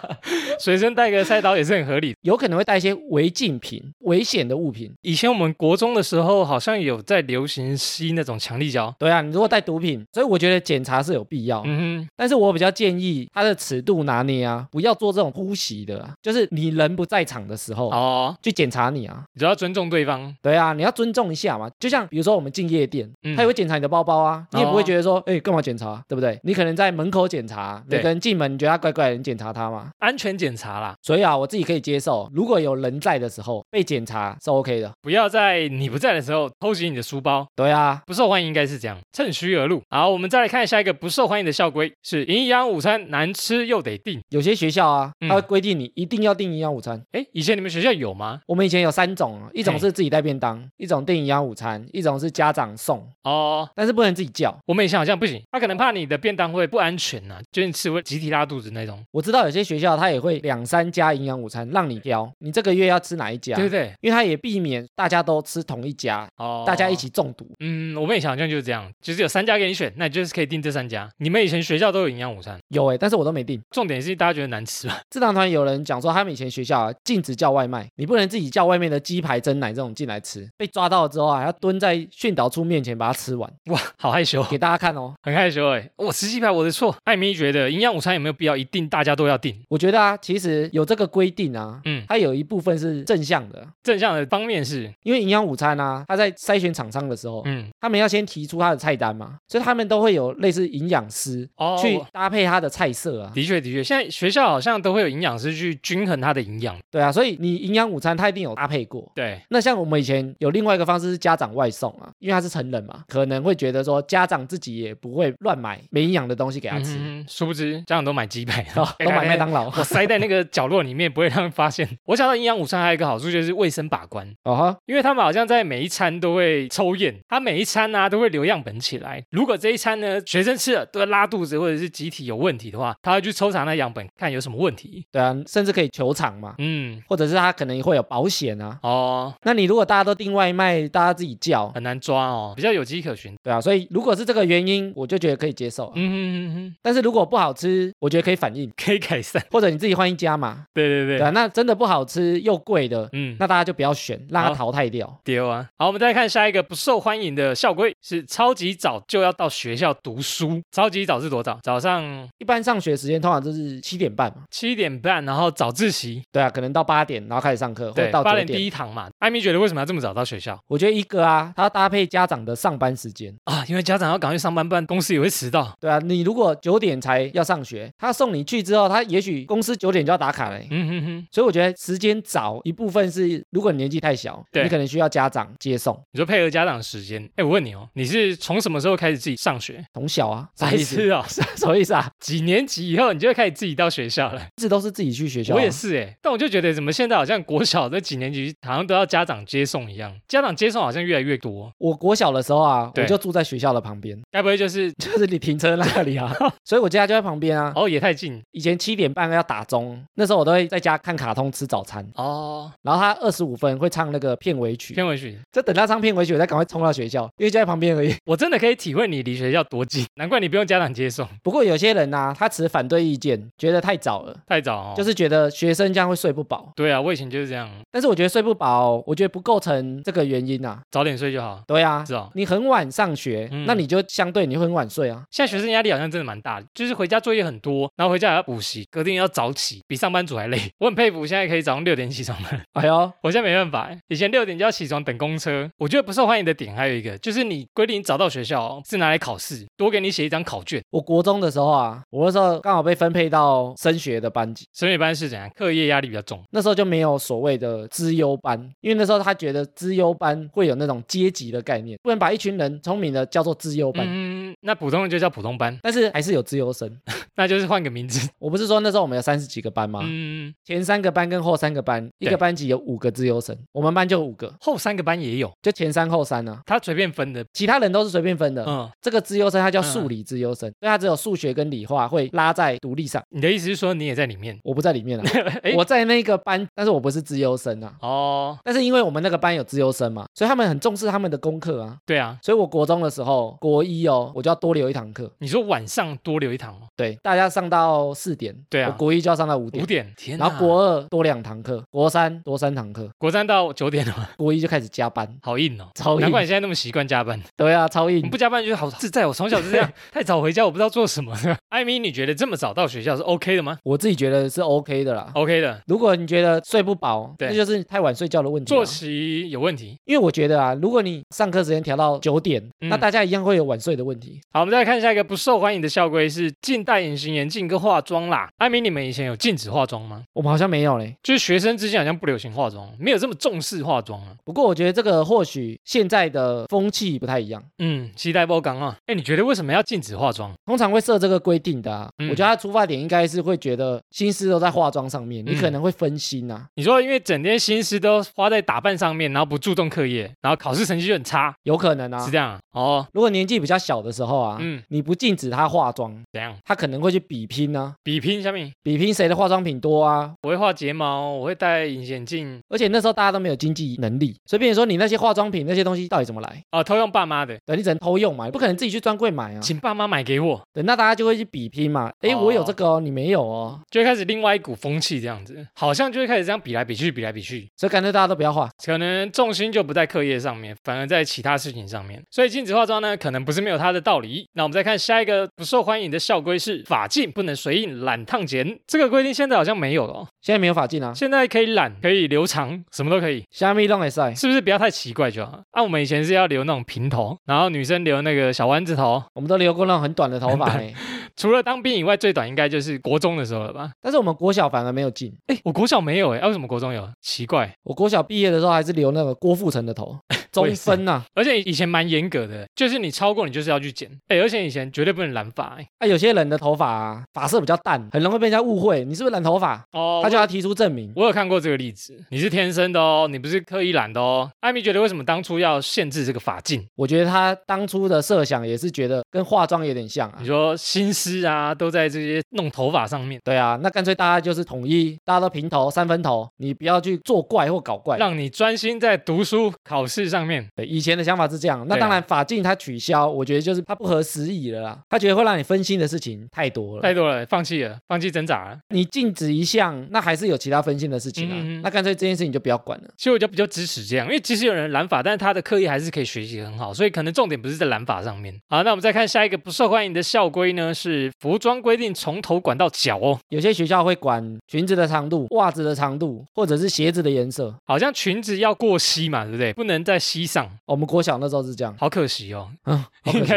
Speaker 1: 随身带个菜刀也是很合理。
Speaker 2: 有可能会带一些违禁品、危险的物品。
Speaker 1: 以前我们国中的时候，好像有在流行吸那种强力胶。
Speaker 2: 对啊，你如果带毒品，所以我觉得检查是有必要。
Speaker 1: 嗯哼，
Speaker 2: 但是我比较建议它的尺度拿捏啊，不要做这种突袭的啊，就是你人不在场的时候、
Speaker 1: 哦，
Speaker 2: 去检查你啊。
Speaker 1: 你就要尊重对方。
Speaker 2: 对啊，你要尊重一下嘛。就像比如说我们进夜店，
Speaker 1: 嗯
Speaker 2: 他也会检查你的包包啊，你也不会
Speaker 1: 哦
Speaker 2: 觉得说，哎、干嘛检查，对不对？你可能在门口检查，每个人进门你觉得他怪怪的，你检查他吗。
Speaker 1: 安全检查啦，
Speaker 2: 所以啊，我自己可以接受，如果有人在的时候被检查是 OK 的。
Speaker 1: 不要在你不在的时候偷袭你的书包。
Speaker 2: 对啊，
Speaker 1: 不受欢迎应该是这样，趁虚而入。好，我们再来看下一个不受欢迎的校规是营养午餐难吃又得订。
Speaker 2: 有些学校啊，
Speaker 1: 嗯
Speaker 2: 它会规定你一定要订营养午餐。
Speaker 1: 哎，以前你们学校有吗？
Speaker 2: 我们以前有三种啊，一种是自己带便当，一种订营养午餐，一种是家长送，
Speaker 1: 哦，
Speaker 2: 但是不能自己叫。
Speaker 1: 我们以前好像不行，他可能怕你的便当会不安全呐、就是你吃会集体拉肚子那种，
Speaker 2: 我知道有些学校它也会两三家营养午餐让你挑，你这个月要吃哪一家？
Speaker 1: 对不对？
Speaker 2: 因为它也避免大家都吃同一家，
Speaker 1: 哦，
Speaker 2: 大家一。起中毒。
Speaker 1: 嗯，我们以前好像就是这样，就是有三家给你选，那你就是可以订这三家。你们以前学校都有营养午餐，
Speaker 2: 有哎、但是我都没订。
Speaker 1: 重点是大家觉得难吃吧？
Speaker 2: 智囊团有人讲说，他们以前学校啊禁止叫外卖，你不能自己叫外面的鸡排、蒸奶这种进来吃。被抓到了之后啊，还要蹲在训导处面前把它吃完，
Speaker 1: 哇，好害羞，
Speaker 2: 给大家看哦。
Speaker 1: 很害羞哎。我吃鸡排我的错。艾米觉得营养午餐有没有必要一定大家都要订？
Speaker 2: 我觉得啊，其实有这个规定啊，
Speaker 1: 嗯，
Speaker 2: 它有一部分是正向的，
Speaker 1: 正向的方面是，
Speaker 2: 因为营养午餐啊，它在筛选厂商的时候，
Speaker 1: 嗯，
Speaker 2: 他们要先提出他的菜单嘛，所以他们都会有类似营养师
Speaker 1: 哦，
Speaker 2: 去搭配他的菜色啊。
Speaker 1: 的确的确，现在学校好像都会有营养师去均衡他的营养。
Speaker 2: 对啊，所以你营养午餐他一定有搭配过。
Speaker 1: 对，
Speaker 2: 那像我们以前有另外一个方式是家长外送啊，因为他是成人嘛，可能会觉得说家长自己也不会乱买没营养的东西给他吃，
Speaker 1: 嗯殊不知家长都买鸡排，
Speaker 2: 哦 都买麦当劳。
Speaker 1: 我塞在那个角落里面，不会让人发现。我想到营养午餐还有一个好处就是卫生把关，
Speaker 2: 哦哈，
Speaker 1: 因为他们好像在每一餐都会抽验，他每一餐呢、都会留样本起来。如果这一餐呢学生吃了都会拉肚子或者是集体有问题的话，他会去抽查那样本看有什么问题。
Speaker 2: 对啊，甚至可以求偿嘛，
Speaker 1: 嗯，
Speaker 2: 或者是他可能会有保险啊。
Speaker 1: 哦，
Speaker 2: 那你如果大家都订外卖，大家自己叫，
Speaker 1: 很难抓哦，比较有迹可循。
Speaker 2: 对啊，所以如果是这个原因，我就觉得可以接受、啊。
Speaker 1: 嗯哼哼嗯哼，
Speaker 2: 但是如果不好吃，我觉得可以反映，
Speaker 1: 可以改善。
Speaker 2: 或者你自己换一家嘛。
Speaker 1: 对对对，
Speaker 2: 对啊，那真的不好吃又贵的，
Speaker 1: 嗯，
Speaker 2: 那大家就不要选，让它淘汰掉。
Speaker 1: 丢啊！好，我们再看下一个不受欢迎的校规是超级早就要到学校读书。超级早是多早？早上
Speaker 2: 一般上学时间通常都是七点半嘛，
Speaker 1: 七点半，然后早自习，
Speaker 2: 对啊，可能到八点，然后开始上课，或
Speaker 1: 对
Speaker 2: 者，到
Speaker 1: 八点第。一堂嘛。艾米觉得为什么要这么早到学校
Speaker 2: 我觉得一个啊，它要搭配家长的上班时间。
Speaker 1: 啊？因为家长要赶快上班，不然公司也会迟到。
Speaker 2: 对啊，你如果九点才要上学，他送你去之后，他也许公司九点就要打卡了。
Speaker 1: 嗯哼哼，
Speaker 2: 所以我觉得时间早一部分是，如果你年纪太小，
Speaker 1: 对
Speaker 2: 你可能需要家长接送。
Speaker 1: 你说配合家长时间。哎，我问你哦，你是从什么时候开始自己上学？
Speaker 2: 从小啊，啥
Speaker 1: 白
Speaker 2: 意思？
Speaker 1: 痴哦，
Speaker 2: 什么意思啊？
Speaker 1: 几年级以后你就会开始自己到学校了？
Speaker 2: 一直都是自己去学校、啊。
Speaker 1: 我也，是哎，但我就觉得怎么现在好像国小的几年级好像都要家长接送一样，家长接送好像越来越多，
Speaker 2: 我国小的时候啊，我就住在学校的旁边，
Speaker 1: 该不会就是
Speaker 2: 就是你停车那里啊，所以我家就在旁边啊。
Speaker 1: 哦也太近
Speaker 2: 以前七点半要打钟，那时候我都会在家看卡通吃早餐，
Speaker 1: 哦？
Speaker 2: 然后他二十五分会唱那个片尾曲，
Speaker 1: 片尾曲，
Speaker 2: 就等他唱片尾曲，我再赶快冲到学校，因为就在旁边而已。
Speaker 1: 我真的可以体会你离学校多近，难怪你不用家长接送，
Speaker 2: 不过有些人呐、他持反对意见，觉得太早了，
Speaker 1: 太早哦。
Speaker 2: 就是是觉得学生这样会睡不饱。
Speaker 1: 对啊，我以前就是这样，
Speaker 2: 但是我觉得睡不饱，我觉得不构成这个原因啊。
Speaker 1: 早点睡就好。
Speaker 2: 对啊，
Speaker 1: 是哦，
Speaker 2: 你很晚上学，
Speaker 1: 嗯
Speaker 2: 那你就相对你会很晚睡啊。
Speaker 1: 现在学生压力好像真的蛮大的，就是回家作业很多，然后回家还要补习，隔天要早起，比上班族还累。我很佩服现在可以早上六点起床的，
Speaker 2: 哎呦，
Speaker 1: 我现在没办法欸，以前六点就要起床等公车。我觉得不受欢迎的点还有一个，就是你规定早到学校哦是拿来考试，多给你写一张考卷。
Speaker 2: 我国中的时候啊，我那时候刚好被分配到升学的班级，
Speaker 1: 升学班是怎样？课业压力比较重。
Speaker 2: 那时候就没有所谓的资优班，因为那时候他觉得资优班会有那种阶级的概念，不能把一群人聪明的叫做资优班。
Speaker 1: 嗯，那普通人就叫普通班，
Speaker 2: 但是还是有资优生。
Speaker 1: 那就是换个名字。
Speaker 2: 我不是说那时候我们有三十几个班吗？
Speaker 1: 嗯，
Speaker 2: 前三个班跟后三个班，一个班级有五个资优生，我们班就五个，
Speaker 1: 后三个班也有，
Speaker 2: 就前三后三呢、
Speaker 1: 他随便分的。
Speaker 2: 其他人都是随便分的。
Speaker 1: 嗯，
Speaker 2: 这个资优生他叫
Speaker 1: 嗯
Speaker 2: 数理资优生，所以他只有数学跟理化会拉在独立上。
Speaker 1: 你的意思是说你也在里面？
Speaker 2: 我不在里面啊，
Speaker 1: 哎，
Speaker 2: 我在那个班，但是我不是资优生啊。
Speaker 1: 哦，
Speaker 2: 但是因为我们那个班有资优生嘛，所以他们很重视他们的功课啊。
Speaker 1: 对啊，
Speaker 2: 所以我国中的时候，国一哦，我就要多留一堂课。
Speaker 1: 你说晚上多留一堂吗，
Speaker 2: 对，大家上到四点，
Speaker 1: 对啊
Speaker 2: 我国一就要上到五点
Speaker 1: 五。点，天哪，
Speaker 2: 然后国二多两堂课，国三多三堂课，
Speaker 1: 国三到九点了，
Speaker 2: 国一就开始加班，
Speaker 1: 好硬哦。
Speaker 2: 超硬。
Speaker 1: 难怪你现在那么习惯加班，
Speaker 2: 对啊，超硬
Speaker 1: 你。不加班就好自在。我从小就这样，太早回家我不知道做什么。艾米，你觉得这么早到学校是 OK 的吗
Speaker 2: 我自己觉得是 OK 的啦。
Speaker 1: ？OK 的，
Speaker 2: 如果你觉得睡不饱，
Speaker 1: 对
Speaker 2: 那就是太晚睡觉的问题啊。
Speaker 1: 作息有问题。
Speaker 2: 因为我觉得啊，如果你上课时间调到九点，
Speaker 1: 嗯
Speaker 2: 那大家一样会有晚睡的问题。
Speaker 1: 好，我们再来看下一个不受欢迎的校规是禁戴隐形眼镜跟化妆啦。艾米，你们以前有禁止化妆吗？
Speaker 2: 我们好像没有嘞。
Speaker 1: 就是学生之间好像不流行化妆，没有这么重视化妆啊。
Speaker 2: 不过我觉得这个或许现在的风气不太一样，
Speaker 1: 嗯，期待波刚啊。哎，你觉得为什么要禁止化妆？
Speaker 2: 通常会设这个规定的啊。
Speaker 1: 嗯
Speaker 2: 我觉得他出发点应该是会觉得心思都在化妆上面，你
Speaker 1: 嗯
Speaker 2: 可能会分心啊，
Speaker 1: 你说因为整天心思都花在打扮上面，然后不注重课业，然后考试成绩就很差，
Speaker 2: 有可能啊
Speaker 1: 是。这样啊？哦，
Speaker 2: 如果年纪比较小的时候啊，
Speaker 1: 嗯
Speaker 2: 你不禁止他化妆，
Speaker 1: 怎样？
Speaker 2: 他可能会去比拼啊，
Speaker 1: 比拼下面，
Speaker 2: 比拼谁的化妆品多啊。
Speaker 1: 我会画睫毛，我会戴隐形眼镜，
Speaker 2: 而且那时候大家都没有经济能力，所以变成说你那些化妆品那些东西到底怎么来？
Speaker 1: 哦，偷用爸妈的，
Speaker 2: 对，你只能偷用嘛，不可能自己去专柜买啊。
Speaker 1: 请爸妈买给我，
Speaker 2: 对，那大家就会去比拼嘛。哎，
Speaker 1: 哦
Speaker 2: 我有这个哦，你没有哦，
Speaker 1: 就会开始另外一股风气，这样子，好像就会开始这样比来比去，比来比去，
Speaker 2: 所以干脆大家都不要画。
Speaker 1: 可能重心就不在课业上面，反而在其他事情上面。所以禁止化妆呢，可能不是没有它的道理。那我们再看下一个不受欢迎的校规是法禁不能随意染烫剪，这个规定现在好像没有了、哦，
Speaker 2: 现在没有法禁啊，
Speaker 1: 现在可以染，可以留长，什么都可以。
Speaker 2: 虾米弄也晒。
Speaker 1: 是不是不要太奇怪就好？啊，我们以前是要留那种平头，然后女生留那个小丸子头。
Speaker 2: 我们都留过那种很短的头发呢，
Speaker 1: 除了当兵以外，最短应该就是国中的时候了吧？
Speaker 2: 但是我们国小反而没有进。
Speaker 1: 哎，我国小没有哎、啊为什么国中有？奇怪，
Speaker 2: 我国小毕业的时候还是留那个郭富城的头，中分呐、
Speaker 1: 而且以前蛮严格的，就是你超过你就是要去剪。哎，而且以前绝对不能染发、哎。
Speaker 2: 啊。有些人的头发啊，发色比较淡，很容易被人家误会你是不是染头发，
Speaker 1: 哦，
Speaker 2: 他就要提出证明。
Speaker 1: 我有看过这个例子，你是天生的哦，你不是刻意染的哦。艾米觉得为什么当初要限制这个发镜？
Speaker 2: 我觉得他当初的设想也是觉得跟化妆有点像啊
Speaker 1: 你。说心思啊，都在这些弄头发上面，
Speaker 2: 对啊，那干脆大家就是统一，大家都平头、三分头，你不要去作怪或搞怪。
Speaker 1: 让你专心在读书考试上面，
Speaker 2: 对，以前的想法是这样。那当然，法禁它取消，我觉得就是它不合时宜了啦。他觉得会让你分心的事情太多了。
Speaker 1: 太多了，放弃了，放弃挣扎了。
Speaker 2: 你禁止一项，那还是有其他分心的事情啊。
Speaker 1: 嗯嗯嗯
Speaker 2: 那干脆这件事情就不要管了。
Speaker 1: 其实我就比较支持这样，因为其实有人染发，但是他的刻意还是可以学习很好，所以可能重点不是在染发上面。好，那我们再看下一个不受欢迎的校规呢，是服装规定从头管到脚哦，
Speaker 2: 有些学校会管裙子的长度、袜子的长度，或者是鞋子的颜色。
Speaker 1: 好像裙子要过膝嘛，对不对？不能在膝上，
Speaker 2: 我们国小那时候是这样，
Speaker 1: 好可惜哦。
Speaker 2: 嗯，好可惜。
Speaker 1: 应该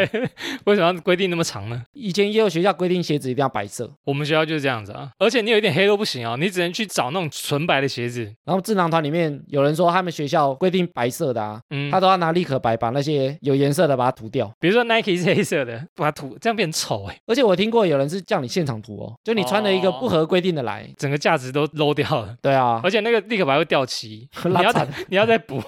Speaker 1: 为什么要规定那么长呢？
Speaker 2: 以前也有学校规定鞋子一定要白色，
Speaker 1: 我们学校就是这样子啊，而且你有一点黑都不行哦，你只能去找那种纯白的鞋子。
Speaker 2: 然后智囊团里面有人说他们学校规定白色的啊，
Speaker 1: 嗯，
Speaker 2: 他都要拿立可白把那些有颜色的把它涂掉。
Speaker 1: 比如说 Nike 是黑色的，把它涂，这样变丑哎，
Speaker 2: 而且我听过有人是叫你现场涂哦，就你穿了一个
Speaker 1: 哦。
Speaker 2: 不合规定的来，
Speaker 1: 整个价值都 low 掉了，
Speaker 2: 对啊，
Speaker 1: 而且那个立可白会掉漆，你要再你要再补。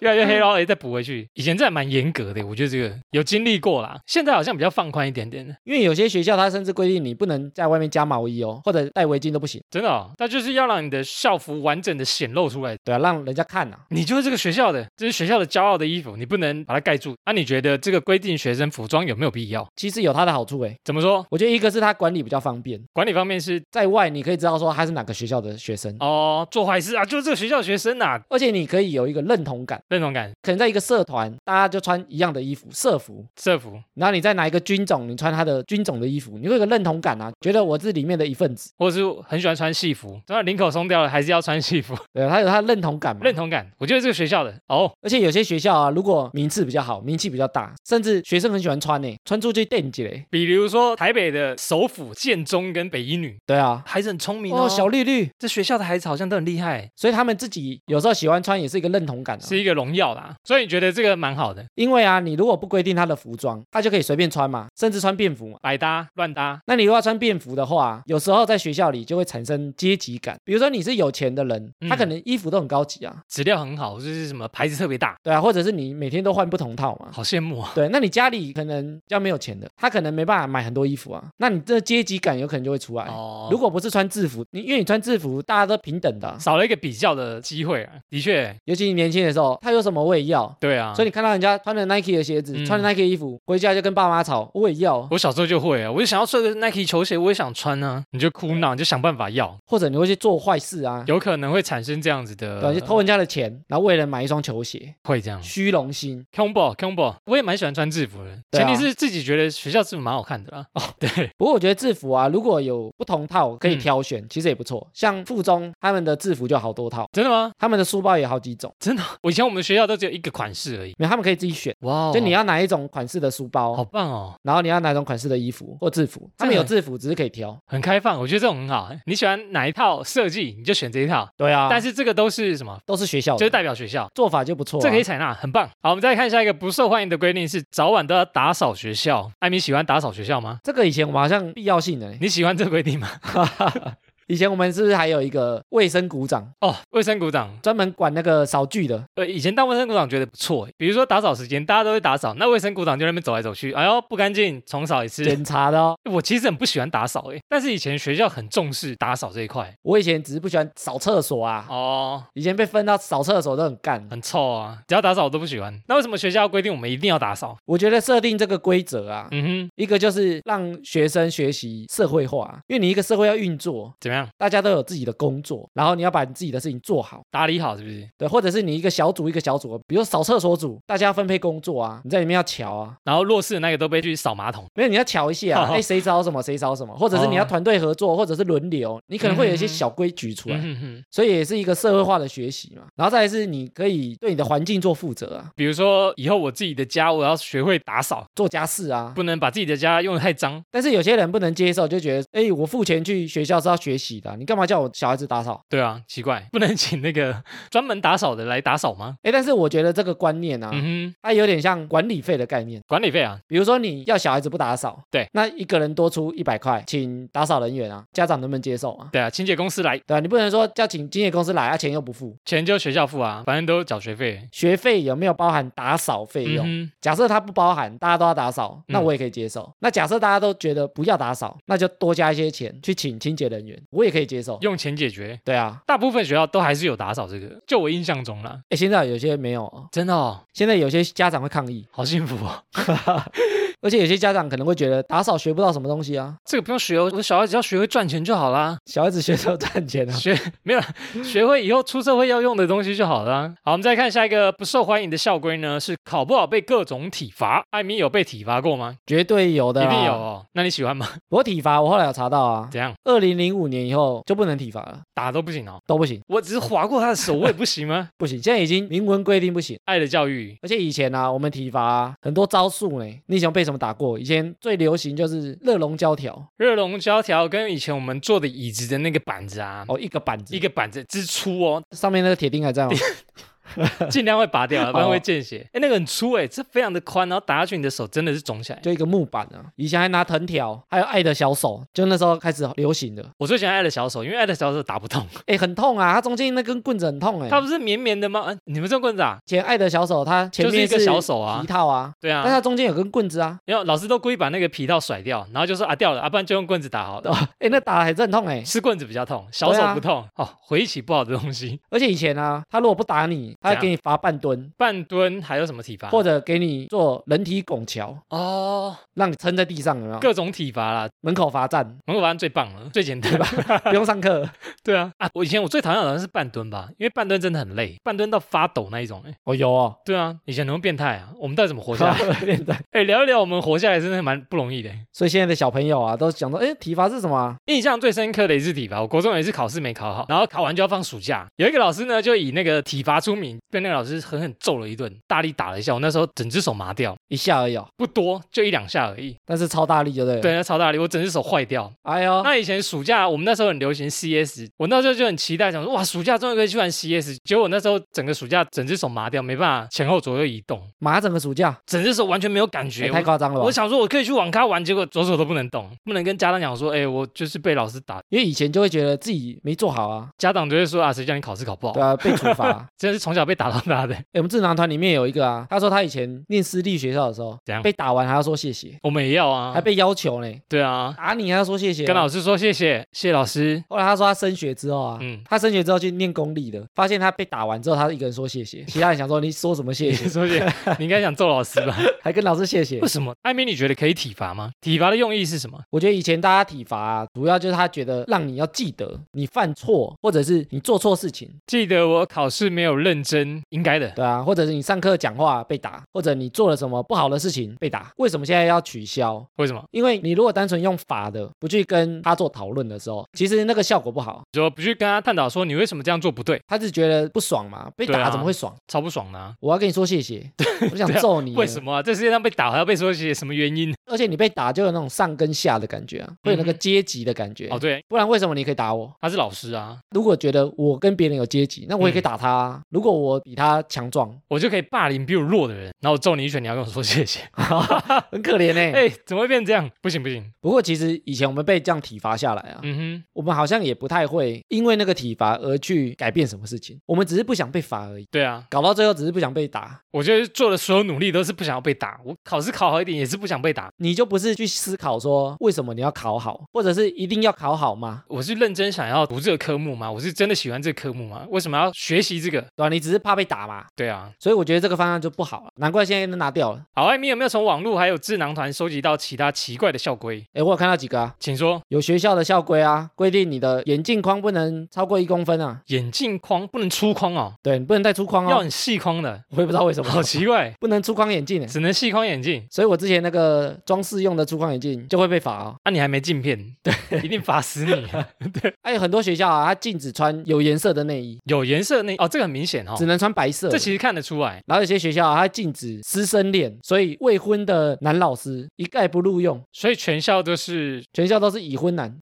Speaker 1: 越来越黑，然后哎再补回去。以前这还蛮严格的，我觉得这个有经历过啦。现在好像比较放宽一点点的，
Speaker 2: 因为有些学校它甚至规定你不能在外面加毛衣哦，或者戴围巾都不行，
Speaker 1: 真的、哦。那就是要让你的校服完整的显露出来，
Speaker 2: 对啊，让人家看啊。
Speaker 1: 你就是这个学校的，这是学校的骄傲的衣服，你不能把它盖住。那、你觉得这个规定学生服装有没有必要？
Speaker 2: 其实有它的好处诶，
Speaker 1: 怎么说？
Speaker 2: 我觉得一个是它管理比较方便，
Speaker 1: 管理方面是
Speaker 2: 在外你可以知道说他是哪个学校的学生，
Speaker 1: 哦，做坏事啊，就是这个学校的学生啊，
Speaker 2: 而且你可以有一个认同感。
Speaker 1: 认同感，
Speaker 2: 可能在一个社团，大家就穿一样的衣服，社服，
Speaker 1: 社服，
Speaker 2: 然后你再拿一个军种，你穿他的军种的衣服，你会有个认同感啊，觉得我是里面的一份子，
Speaker 1: 或者是很喜欢穿戏服，当然领口松掉了，还是要穿戏服，
Speaker 2: 对，他有他的认同感嘛。
Speaker 1: 认同感。我觉得这个学校的。哦，
Speaker 2: 而且有些学校啊，如果名次比较好，名气比较大，甚至学生很喜欢穿呢，穿出去垫起嘞。
Speaker 1: 比如说台北的首府建中跟北一女，
Speaker 2: 对啊，
Speaker 1: 孩子很聪明
Speaker 2: 哦，小绿绿，
Speaker 1: 这学校的孩子好像都很厉害，
Speaker 2: 所以他们自己有时候喜欢穿也是一个认同感啊。
Speaker 1: 是一个荣耀啦。所以你觉得这个蛮好的，
Speaker 2: 因为啊，你如果不规定他的服装，他就可以随便穿嘛，甚至穿便服嘛。
Speaker 1: 百搭乱搭，
Speaker 2: 那你如果要穿便服的话，有时候在学校里就会产生阶级感。比如说你是有钱的人，他可能衣服都很高级啊，
Speaker 1: 质量很好，就是什么牌子特别大，
Speaker 2: 对啊，或者是你每天都换不同套嘛。
Speaker 1: 好羡慕啊。
Speaker 2: 对，那你家里可能比较没有钱的，他可能没办法买很多衣服啊，那你这阶级感有可能就会出来。
Speaker 1: 哦，
Speaker 2: 如果不是穿制服，你因为你穿制服，大家都平等的啊、
Speaker 1: 少了一个比较的机会啊，的确，
Speaker 2: 尤其你年轻的时候，他有什么我也要。
Speaker 1: 对啊。
Speaker 2: 所以你看到人家穿着 Nike 的鞋子，
Speaker 1: 嗯
Speaker 2: 穿着 Nike 的衣服，回家就跟爸妈吵，我也要。
Speaker 1: 我小时候就会啊，我就想要穿个 Nike 球鞋，我也想穿啊，你就哭闹，你就想办法要，
Speaker 2: 或者你会去做坏事啊，
Speaker 1: 有可能会产生这样子的，
Speaker 2: 对，就偷人家的钱，然后为了买一双球鞋，
Speaker 1: 会这样。
Speaker 2: 虚荣心。
Speaker 1: combo combo，我也蛮喜欢穿制服的，前提是自己觉得学校制服蛮好看的啦。哦，对，
Speaker 2: 不过我觉得制服啊，如果有不同套可以
Speaker 1: 嗯
Speaker 2: 挑选，其实也不错。像附中他们的制服就好多套，
Speaker 1: 真的吗？
Speaker 2: 他们的书包也好几种，
Speaker 1: 真的？我以前我们学校都只有一个款式而已。
Speaker 2: 没有他们可以自己选，
Speaker 1: 哇哦，
Speaker 2: 就你要哪一种款式的书包，
Speaker 1: 好棒哦，
Speaker 2: 然后你要哪种款式的衣服或制服，他们有制服，只是可以挑。
Speaker 1: 很开放，我觉得这种很好。你喜欢哪一套设计，你就选这一套。
Speaker 2: 对啊，
Speaker 1: 但是这个都是什么？
Speaker 2: 都是学校的，
Speaker 1: 就是代表学校。
Speaker 2: 做法就不错啊、
Speaker 1: 这可以采纳，很棒。好，我们再看下一个不受欢迎的规定是早晚都要打扫学校。艾米喜欢打扫学校吗？
Speaker 2: 这个以前我们好像必要性的，
Speaker 1: 你喜欢这个规定吗？
Speaker 2: 以前我们是不是还有一个卫生股长，
Speaker 1: 哦，卫生股长，
Speaker 2: 专门管那个扫具的？
Speaker 1: 呃，以前当卫生股长觉得不错，比如说打扫时间，大家都会打扫，那卫生股长就在那边走来走去，哎呦不干净，重扫一次。
Speaker 2: 检查的哦。
Speaker 1: 我其实很不喜欢打扫诶，但是以前学校很重视打扫这一块。
Speaker 2: 我以前只是不喜欢扫厕所啊，
Speaker 1: 哦，
Speaker 2: 以前被分到扫厕所都很干。
Speaker 1: 很臭啊，只要打扫我都不喜欢。那为什么学校规定我们一定要打扫？
Speaker 2: 我觉得设定这个规则啊，
Speaker 1: 嗯哼，
Speaker 2: 一个就是让学生学习社会化，因为你一个社会要运作，
Speaker 1: 怎么样？
Speaker 2: 大家都有自己的工作，然后你要把你自己的事情做好。
Speaker 1: 打理好是不是？
Speaker 2: 对，或者是你一个小组一个小组，比如扫厕所组，大家要分配工作啊，你在里面要瞧啊，
Speaker 1: 然后弱势的那个都被去扫马桶。
Speaker 2: 没有你要瞧一下、啊，
Speaker 1: 好
Speaker 2: 哎，谁找什么谁找什么，或者是你要
Speaker 1: 哦
Speaker 2: 团队合作，或者是轮流，你可能会有一些小规矩出来，
Speaker 1: 嗯哼哼，
Speaker 2: 所以也是一个社会化的学习嘛。然后再来是你可以对你的环境做负责啊，
Speaker 1: 比如说以后我自己的家，我要学会打扫，
Speaker 2: 做家事啊。
Speaker 1: 不能把自己的家用的太脏。
Speaker 2: 但是有些人不能接受，就觉得，哎，我付钱去学校是要学习的啊、你干嘛叫我小孩子打扫？
Speaker 1: 对啊，奇怪，不能请那个 专门打扫的来打扫吗？
Speaker 2: 哎，但是我觉得这个观念啊，
Speaker 1: 嗯哼，
Speaker 2: 它有点像管理费的概念。
Speaker 1: 管理费啊，
Speaker 2: 比如说你要小孩子不打扫，
Speaker 1: 对，
Speaker 2: 那一个人多出一百块，请打扫人员啊，家长能不能接受啊？
Speaker 1: 对啊，清洁公司来，
Speaker 2: 对啊，你不能说叫请清洁公司来啊，钱又不付，
Speaker 1: 钱就学校付啊，反正都缴学费。
Speaker 2: 学费有没有包含打扫费用？
Speaker 1: 嗯
Speaker 2: 假设它不包含，大家都要打扫，那
Speaker 1: 嗯
Speaker 2: 我也可以接受。那假设大家都觉得不要打扫，那就多加一些钱去请清洁人员。我我也可以接受。
Speaker 1: 用钱解决。
Speaker 2: 对啊，
Speaker 1: 大部分学校都还是有打扫这个，就我印象中啦，
Speaker 2: 哎，现在有些没有哦，
Speaker 1: 真的哦，
Speaker 2: 现在有些家长会抗议，
Speaker 1: 好幸福哦。
Speaker 2: 而且有些家长可能会觉得打扫学不到什么东西啊，
Speaker 1: 这个不用学哦，我的小孩只要学会赚钱就好啦。
Speaker 2: 小孩子学着赚钱啊。
Speaker 1: 学没有啦学会以后出社会要用的东西就好了啊。好，我们再看下一个不受欢迎的校规呢，是考不好被各种体罚。艾米有被体罚过吗？
Speaker 2: 绝对有的，
Speaker 1: 一定有。哦。那你喜欢吗？
Speaker 2: 我体罚，我后来有查到啊，
Speaker 1: 怎样
Speaker 2: 二零零五年以后就不能体罚了，
Speaker 1: 打都不行哦？
Speaker 2: 都不行，
Speaker 1: 我只是划过他的手，我也不行吗？
Speaker 2: 不行，现在已经明文规定不行。
Speaker 1: 爱的教育，
Speaker 2: 而且以前啊，我们体罚、啊、很多招数呢，你以前被什么打过？以前最流行就是热熔胶条，
Speaker 1: 热熔胶条跟以前我们坐的椅子的那个板子啊，
Speaker 2: 哦，一个板子，
Speaker 1: 一个板子之粗哦，
Speaker 2: 上面那个铁钉还在吗？
Speaker 1: 尽量会拔掉，不然
Speaker 2: 哦
Speaker 1: 会见血。哎，那个很粗哎，这非常的宽，然后打下去你的手真的是肿起来。
Speaker 2: 就一个木板啊，以前还拿藤条，还有爱的小手，就那时候开始流行的。
Speaker 1: 我最喜欢爱的小手，因为爱的小手打不痛，
Speaker 2: 哎，很痛啊，它中间那根棍子很痛哎。
Speaker 1: 它不是绵绵的吗？嗯，你们这棍子啊？
Speaker 2: 以前爱的小手，它前面
Speaker 1: 就是一个小手啊
Speaker 2: 皮套啊，
Speaker 1: 对啊
Speaker 2: 但，它中间有根棍子啊。
Speaker 1: 然后老师都故意把那个皮套甩掉，然后就说啊掉了啊，不然就用棍子打好了。
Speaker 2: 哦，哎，那打还是很痛哎。
Speaker 1: 是棍子比较痛，小手不痛、哦。回忆起不好的东西，
Speaker 2: 而且以前啊，他如果不打你，他会给你罚半蹲，
Speaker 1: 半蹲还有什么体罚？
Speaker 2: 或者给你做人体拱桥，
Speaker 1: 哦，
Speaker 2: 让你撑在地上，有没有？
Speaker 1: 各种体罚啦，
Speaker 2: 门口罚站，
Speaker 1: 门口罚站最棒了，最简单吧？
Speaker 2: 不用上课。
Speaker 1: 对啊，啊，我以前我最讨厌好像是半蹲吧，因为半蹲真的很累，半蹲到发抖那一种、欸。
Speaker 2: 哦，有哦，
Speaker 1: 对啊，以前那么变态啊，我们到底怎么活下来？
Speaker 2: 变态，
Speaker 1: 哎、聊一聊我们活下来真的蛮不容易的。
Speaker 2: 所以现在的小朋友啊，都讲到，哎，体罚是什么啊？
Speaker 1: 印象最深刻的一次体罚，我国中有一次考试没考好，然后考完就要放暑假，有一个老师呢就以那个体罚出名，被那个老师狠狠揍了一顿，大力打了一下，我那时候整只手麻掉，
Speaker 2: 一下而已哦，
Speaker 1: 不多，就一两下而已。
Speaker 2: 但是超大力，就对了。
Speaker 1: 对，那超大力，我整只手坏掉。
Speaker 2: 哎呦，
Speaker 1: 那以前暑假我们那时候很流行 CS，我那时候就很期待，想说哇，暑假终于可以去玩 CS。结果我那时候整个暑假整只手麻掉，没办法前后左右移动，
Speaker 2: 麻整个暑假，
Speaker 1: 整只手完全没有感觉。
Speaker 2: 也太夸张了吧
Speaker 1: 我我？想说我可以去网咖玩，结果左手都不能动，不能跟家长讲说，哎，我就是被老师打。
Speaker 2: 因为以前就会觉得自己没做好啊，
Speaker 1: 家长就会说啊，谁叫你考试考不好？
Speaker 2: 对啊，被处罚。
Speaker 1: 真的是从小被打到大的。
Speaker 2: 哎，我们智囊团里面有一个啊，他说他以前念私立学校的时候
Speaker 1: 怎样，
Speaker 2: 被打完还要说谢谢，
Speaker 1: 我们也要啊
Speaker 2: 还，被要求呢，
Speaker 1: 对啊，
Speaker 2: 打你还要说谢谢啊。
Speaker 1: 跟老师说谢谢，谢谢老师。
Speaker 2: 后来他说他升学之后啊，
Speaker 1: 嗯
Speaker 2: 他升学之后去念公立的，发现他被打完之后，他一个人说谢谢，其他人想说你说什么谢谢，
Speaker 1: 说谢谢，你应该想揍老师吧？
Speaker 2: 还跟老师谢谢
Speaker 1: 为。什么？艾米，你觉得可以体罚吗？体罚的用意是什么？
Speaker 2: 我觉得以前大家体罚啊，主要就是他觉得让你要记得你犯错，或者是你做错事情，
Speaker 1: 记得我考试没有认真，应该的。
Speaker 2: 对啊，或者是你上课讲话被打，或者你做了什么不好的事情被打。为什么现在要取消？
Speaker 1: 为什么？
Speaker 2: 因为你如果单纯用法的，不去跟他做讨论的时候，其实那个效果不好。
Speaker 1: 就不去跟他探讨说你为什么这样做不对，
Speaker 2: 他是觉得不爽嘛，被
Speaker 1: 对啊
Speaker 2: 打怎么会爽？
Speaker 1: 超不爽的、啊。
Speaker 2: 我要跟你说谢谢，我想揍你。
Speaker 1: 为什？么啊？这世界上被打还要被说谢谢，什么原因？
Speaker 2: 而且你被打就有那种上跟下的感觉啊，会有那个阶级的感觉。
Speaker 1: 哦，对，
Speaker 2: 不然为什么你可以打我？
Speaker 1: 他是老师啊，
Speaker 2: 如果觉得我跟别人有阶级，那我也可以
Speaker 1: 嗯
Speaker 2: 打他、啊。如果我比他强壮，
Speaker 1: 我就可以霸凌比我弱的人，然后我揍你一拳，你要跟我说谢谢。
Speaker 2: 很可怜呢、
Speaker 1: 哎、怎么会变这样？不行不行。
Speaker 2: 不过其实以前我们被这样体罚下来啊，
Speaker 1: 嗯哼
Speaker 2: 我们好像也不太会因为那个体罚而去改变什么事情，我们只是不想被罚而已。
Speaker 1: 对啊，
Speaker 2: 搞到最后只是不想被打，
Speaker 1: 我觉得做的所有努力都是不想要被打。我考试考好一点也是不想被打。
Speaker 2: 你就不是去思考说为什么你要考好，或者是一定要考好吗？
Speaker 1: 我是认真想要读这个科目吗？我是真的喜欢这个科目吗？为什么要学习这个？
Speaker 2: 对吧、你只是怕被打嘛，
Speaker 1: 对啊，
Speaker 2: 所以我觉得这个方案就不好了，难怪现在都拿掉了。
Speaker 1: 好，艾米有没有从网络还有智囊团收集到其他奇怪的校规？
Speaker 2: 哎，我有看到几个啊，
Speaker 1: 请说。
Speaker 2: 有学校的校规啊，规定你的眼镜框不能超过一公分啊，
Speaker 1: 眼镜框不能粗框哦，
Speaker 2: 对你不能戴粗框哦，
Speaker 1: 要很细框的，
Speaker 2: 我也不知道为什么
Speaker 1: 好奇怪，
Speaker 2: 不能粗框眼镜欸，
Speaker 1: 只能细框眼镜。
Speaker 2: 所以我之前那个装饰用的粗框眼镜就会被罚哦。
Speaker 1: 啊，你还没镜片，对，一定罚死你。
Speaker 2: 对还有很多学校啊，它禁止穿有颜色的内衣，
Speaker 1: 有颜色内哦，这个很明显哦
Speaker 2: 只，能穿白色。
Speaker 1: 这其实看得出来。
Speaker 2: 然后有些学校啊，它禁止师生恋，所以未婚的男老师一概不录用，
Speaker 1: 所以全校都是
Speaker 2: 全校都是已婚男。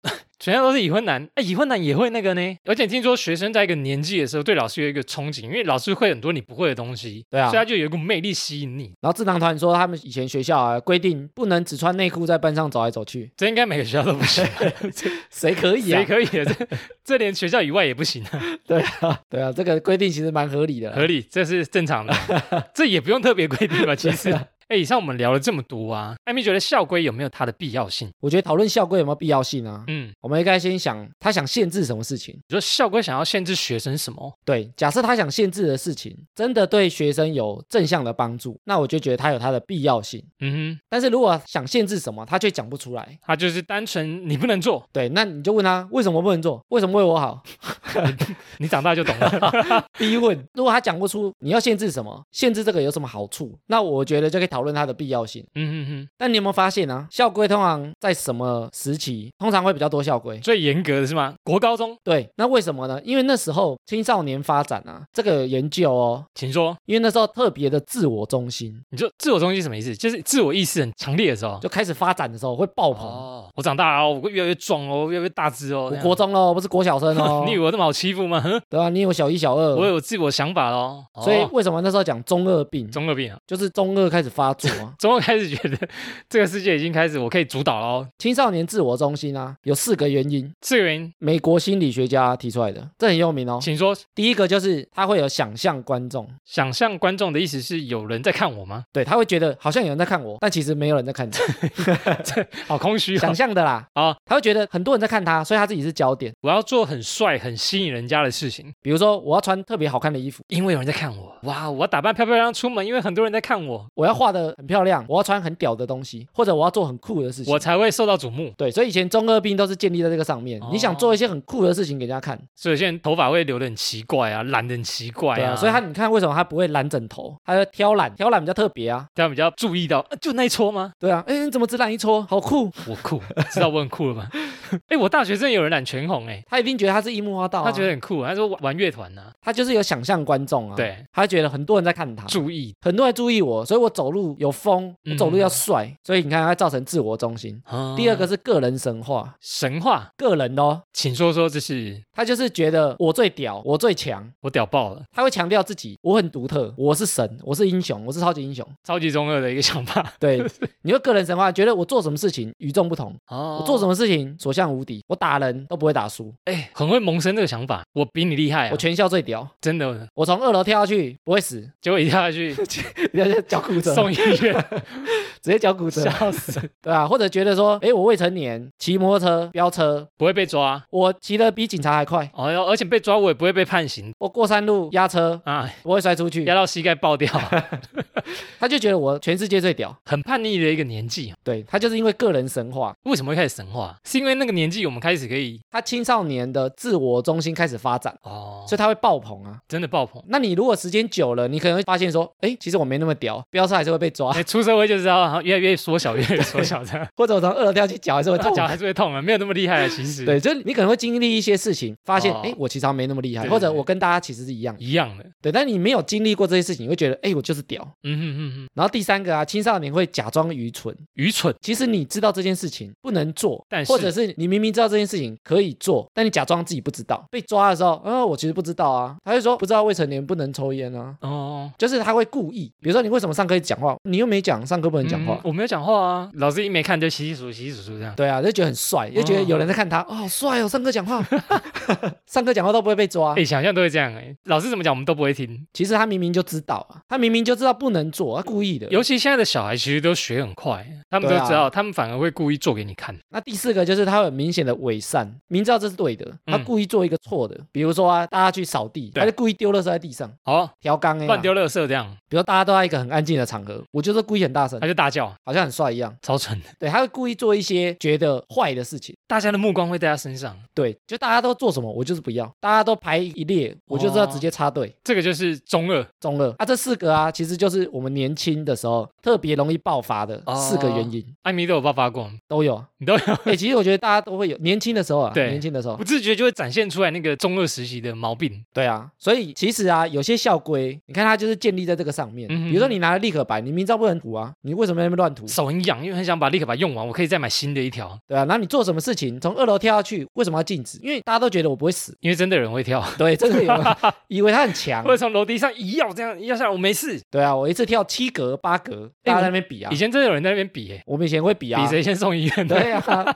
Speaker 1: 全校都是已婚男，哎，已婚男也会那个呢。而且听说学生在一个年纪的时候，对老师有一个憧憬，因为老师会很多你不会的东西，
Speaker 2: 对啊
Speaker 1: 所以他就有一股魅力吸引你。
Speaker 2: 然后智囊团说，他们以前学校啊规定不能只穿内裤在班上走来走去，
Speaker 1: 这应该每个学校都不行，
Speaker 2: 谁可以啊
Speaker 1: 谁？可以啊？这这连学校以外也不行啊，
Speaker 2: 对啊，对啊，这个规定其实蛮合理的。
Speaker 1: 合理，这是正常的，这也不用特别规定吧？其实，哎，以上我们聊了这么多啊，艾米觉得校规有没有它的必要性？
Speaker 2: 我觉得讨论校规有没有必要性啊？
Speaker 1: 嗯，
Speaker 2: 我们应该先想他想限制什么事情。
Speaker 1: 你说校规想要限制学生什么？
Speaker 2: 对，假设他想限制的事情真的对学生有正向的帮助，那我就觉得他有他的必要性。
Speaker 1: 嗯哼，
Speaker 2: 但是如果想限制什么，他却讲不出来，
Speaker 1: 他就是单纯你不能做，
Speaker 2: 对，那你就问他为什么不能做？为什么为我好？
Speaker 1: 你长大就懂了。
Speaker 2: 逼问。如果他讲不出你要限制什么，限制这个有什么好处，那我觉得就可以讨论它的必要性。
Speaker 1: 嗯哼哼，
Speaker 2: 但你有没有发现啊？校规通常在什么时期通常会比较多校规？
Speaker 1: 最严格的是吗？国高中，
Speaker 2: 对，那为什么呢？因为那时候青少年发展啊，这个研究哦，
Speaker 1: 请说。
Speaker 2: 因为那时候特别的自我中心
Speaker 1: 你说自我中心什么意思？就是自我意识很强烈的时候。
Speaker 2: 就开始发展的时候会爆棚。
Speaker 1: 哦，我长大了哦，我越来越壮哦，越来越大只哦。
Speaker 2: 我国中喽，不是国小生哦
Speaker 1: 你以，为我这么好欺负吗？哼
Speaker 2: 对啊，你有小一、小二，
Speaker 1: 我有自我想法喽。
Speaker 2: 所以
Speaker 1: 哦
Speaker 2: 为什么那时候讲中二病，
Speaker 1: 中二病啊，
Speaker 2: 就是中二开始发作啊？
Speaker 1: 怎么开始觉得 这个世界已经开始我可以主导了哦。
Speaker 2: 青少年自我中心啊，有四个原因，
Speaker 1: 这个原因，
Speaker 2: 美国心理学家提出来的，这很有名哦。
Speaker 1: 请说。
Speaker 2: 第一个就是他会有想象观众，
Speaker 1: 想象观众的意思是有人在看我吗？
Speaker 2: 对他会觉得好像有人在看我，但其实没有人在看你，
Speaker 1: 好空虚
Speaker 2: 想
Speaker 1: 哦。
Speaker 2: 象的啦。
Speaker 1: 啊，
Speaker 2: 他会觉得很多人在看他，所以他自己是焦点。
Speaker 1: 我要做很帅、很吸引人家的事情，
Speaker 2: 比如说，我要穿特别好看的衣服，
Speaker 1: 因为有人在看我。哇，我要打扮漂漂亮亮出门，因为很多人在看我，
Speaker 2: 我要画的很漂亮，我要穿很屌的东西，或者我要做很酷的事情。
Speaker 1: 我才会受到瞩目。
Speaker 2: 对，所以以前中二病都是建立在这个上面。
Speaker 1: 哦
Speaker 2: 你想做一些很酷的事情给人家看，
Speaker 1: 所以有些人头发会留得很奇怪啊，染得很奇怪啊。
Speaker 2: 对啊，所以他你看为什么他不会染枕头，他要挑染，挑染比较特别啊。
Speaker 1: 这样比较注意到，呃就那一撮吗？
Speaker 2: 对啊，哎，你怎么只染一撮？好酷！
Speaker 1: 我酷，知道我很酷了吗？哎，我大学真的有人染全红哎、
Speaker 2: 他一定觉得他是樱木花道、啊，
Speaker 1: 他觉得很酷，他说玩玩乐团呢、
Speaker 2: 他就是有想象观众啊。，
Speaker 1: 对，
Speaker 2: 他觉得很多人在看他，
Speaker 1: 注意。
Speaker 2: 很多人注意我，所以我走路有风，我走路要帅，所以你看，它造成自我中心。
Speaker 1: 啊。
Speaker 2: 第二个是个人神话，
Speaker 1: 神话，
Speaker 2: 个人哦，
Speaker 1: 请说说，这是。
Speaker 2: 他就是觉得我最屌，我最强，
Speaker 1: 我屌爆了，
Speaker 2: 他会强调自己，我很独特，我是神，我是英雄，我是超级英雄。
Speaker 1: 超级中二的一个想法。
Speaker 2: 对，你会个人神话，觉得我做什么事情与众不同，
Speaker 1: 哦。
Speaker 2: 我做什么事情所向无敌，我打人都不会打输，
Speaker 1: 哎，很会萌生这个想法，我比你厉害啊！
Speaker 2: 我全校最屌，
Speaker 1: 真的，
Speaker 2: 我从二楼跳下去不会死，
Speaker 1: 结果一跳下去
Speaker 2: 人家脚骨折，
Speaker 1: 送医院，
Speaker 2: 直接脚骨折，
Speaker 1: 笑死，
Speaker 2: 对啊，或者觉得说，哎，我未成年，骑摩托车飙车，
Speaker 1: 不会被抓。
Speaker 2: 我骑的比警察还快，
Speaker 1: 哦哟，而且被抓我也不会被判刑
Speaker 2: 我过山路压车
Speaker 1: 啊，
Speaker 2: 不会摔出去，
Speaker 1: 压到膝盖爆掉，
Speaker 2: 他就觉得我全世界最屌。
Speaker 1: 很叛逆的一个年纪。
Speaker 2: 对他就是因为个人神话，
Speaker 1: 为什么会开始神话？是因为那个年纪我们开始可以
Speaker 2: 他青少年的自我中心开始发展，
Speaker 1: 哦，
Speaker 2: 所以他会爆棚啊。
Speaker 1: 真的爆棚。
Speaker 2: 那你如果时间久了，你可能会发现说，哎，其实我没那么屌，飙车还是会被抓，
Speaker 1: 哎，出社会就知道，然后越来越缩小，越来越缩小，这样
Speaker 2: 或者我从二楼跳去脚还是会痛。
Speaker 1: 脚还是会痛啊，没有那么厉害啊，其实
Speaker 2: 对，就是你可能会经历一些事情，发现
Speaker 1: 哦
Speaker 2: 哎、我其实没那么厉害，
Speaker 1: 对
Speaker 2: 或者我跟大家其实是一样。
Speaker 1: 一样的。
Speaker 2: 对，但你没有经历过这些事情，你会觉得哎、我就是屌。
Speaker 1: 嗯哼哼哼，
Speaker 2: 然后第三个啊，青少年会假装愚蠢，
Speaker 1: 愚蠢，
Speaker 2: 其实你知道这件事情不能做，
Speaker 1: 但是
Speaker 2: 或者是你明明知道这件事情可以做，但你假装自己不知道。被抓的时候，啊，我其实不知道啊。他就说不知道未成年不能抽烟啊，
Speaker 1: 哦，
Speaker 2: 就是他会故意，比如说你为什么上课讲话，你又没讲上课不能讲话。
Speaker 1: 嗯我没有讲话啊，老师一没看就洗洗数洗洗数数这样。
Speaker 2: 对啊，就觉得很帅，就觉得有人在看他，哦，好帅哦，上课讲话，上课讲话都不会被抓。
Speaker 1: 哎，想象都会这样哎，老师怎么讲我们都不会听。
Speaker 2: 其实他明明就知道啊，他明明就知道不能做，他故意的。
Speaker 1: 尤其现在的小孩其实都学很快，他们都知道，他们反而会故意做给你看。
Speaker 2: 那第四个就是他有很明显的伪善，明知道这是对的，他
Speaker 1: 嗯
Speaker 2: 故意做一个错的，比如说啊，大家去扫地，
Speaker 1: 对
Speaker 2: 他就故意丢垃圾在地上，
Speaker 1: 好，
Speaker 2: 调缸哎，
Speaker 1: 乱丢垃圾这样，
Speaker 2: 比如大家都在一个很安静的场合，我就是故意很大声
Speaker 1: 他，就大叫，
Speaker 2: 好像很帅一样。
Speaker 1: 超蠢的。
Speaker 2: 对，他会故意做一些觉得坏的事情。
Speaker 1: 大家的目光会在他身上，
Speaker 2: 对，就大家都做什么，我就是不要；大家都排一列，我就是要直接插队。
Speaker 1: 这个就是中二。
Speaker 2: 中二啊，这四个啊，其实就是我们年轻的时候特别容易爆发的
Speaker 1: 哦
Speaker 2: 四个原因，
Speaker 1: 艾米都有爆发过，
Speaker 2: 都有。
Speaker 1: 你都有
Speaker 2: 哎、其实我觉得大家都会有，年轻的时候啊，
Speaker 1: 对
Speaker 2: 年轻的时候
Speaker 1: 不，自觉就会展现出来那个中二时期的毛病。
Speaker 2: 对啊，所以其实啊，有些校规，你看它就是建立在这个上面。
Speaker 1: 嗯
Speaker 2: 比如说你拿了立可白，你明知道不能涂啊，你为什么在那边乱涂？
Speaker 1: 手很痒，因为很想把立可白用完，我可以再买新的一条。
Speaker 2: 对啊，然后你做什么事情，从二楼跳下去，为什么要禁止？因为大家都觉得我不会死，
Speaker 1: 因为真的有人会跳，
Speaker 2: 对，真的有人 以为他很强
Speaker 1: 或。者从楼梯上一跃这样一跃下来，我没事。
Speaker 2: 对啊，我一次跳七格八格，大家在那边比啊
Speaker 1: 以。前真的有人在那边比，哎，
Speaker 2: 我们以前会比啊，
Speaker 1: 比谁先送医院的。
Speaker 2: 对啊。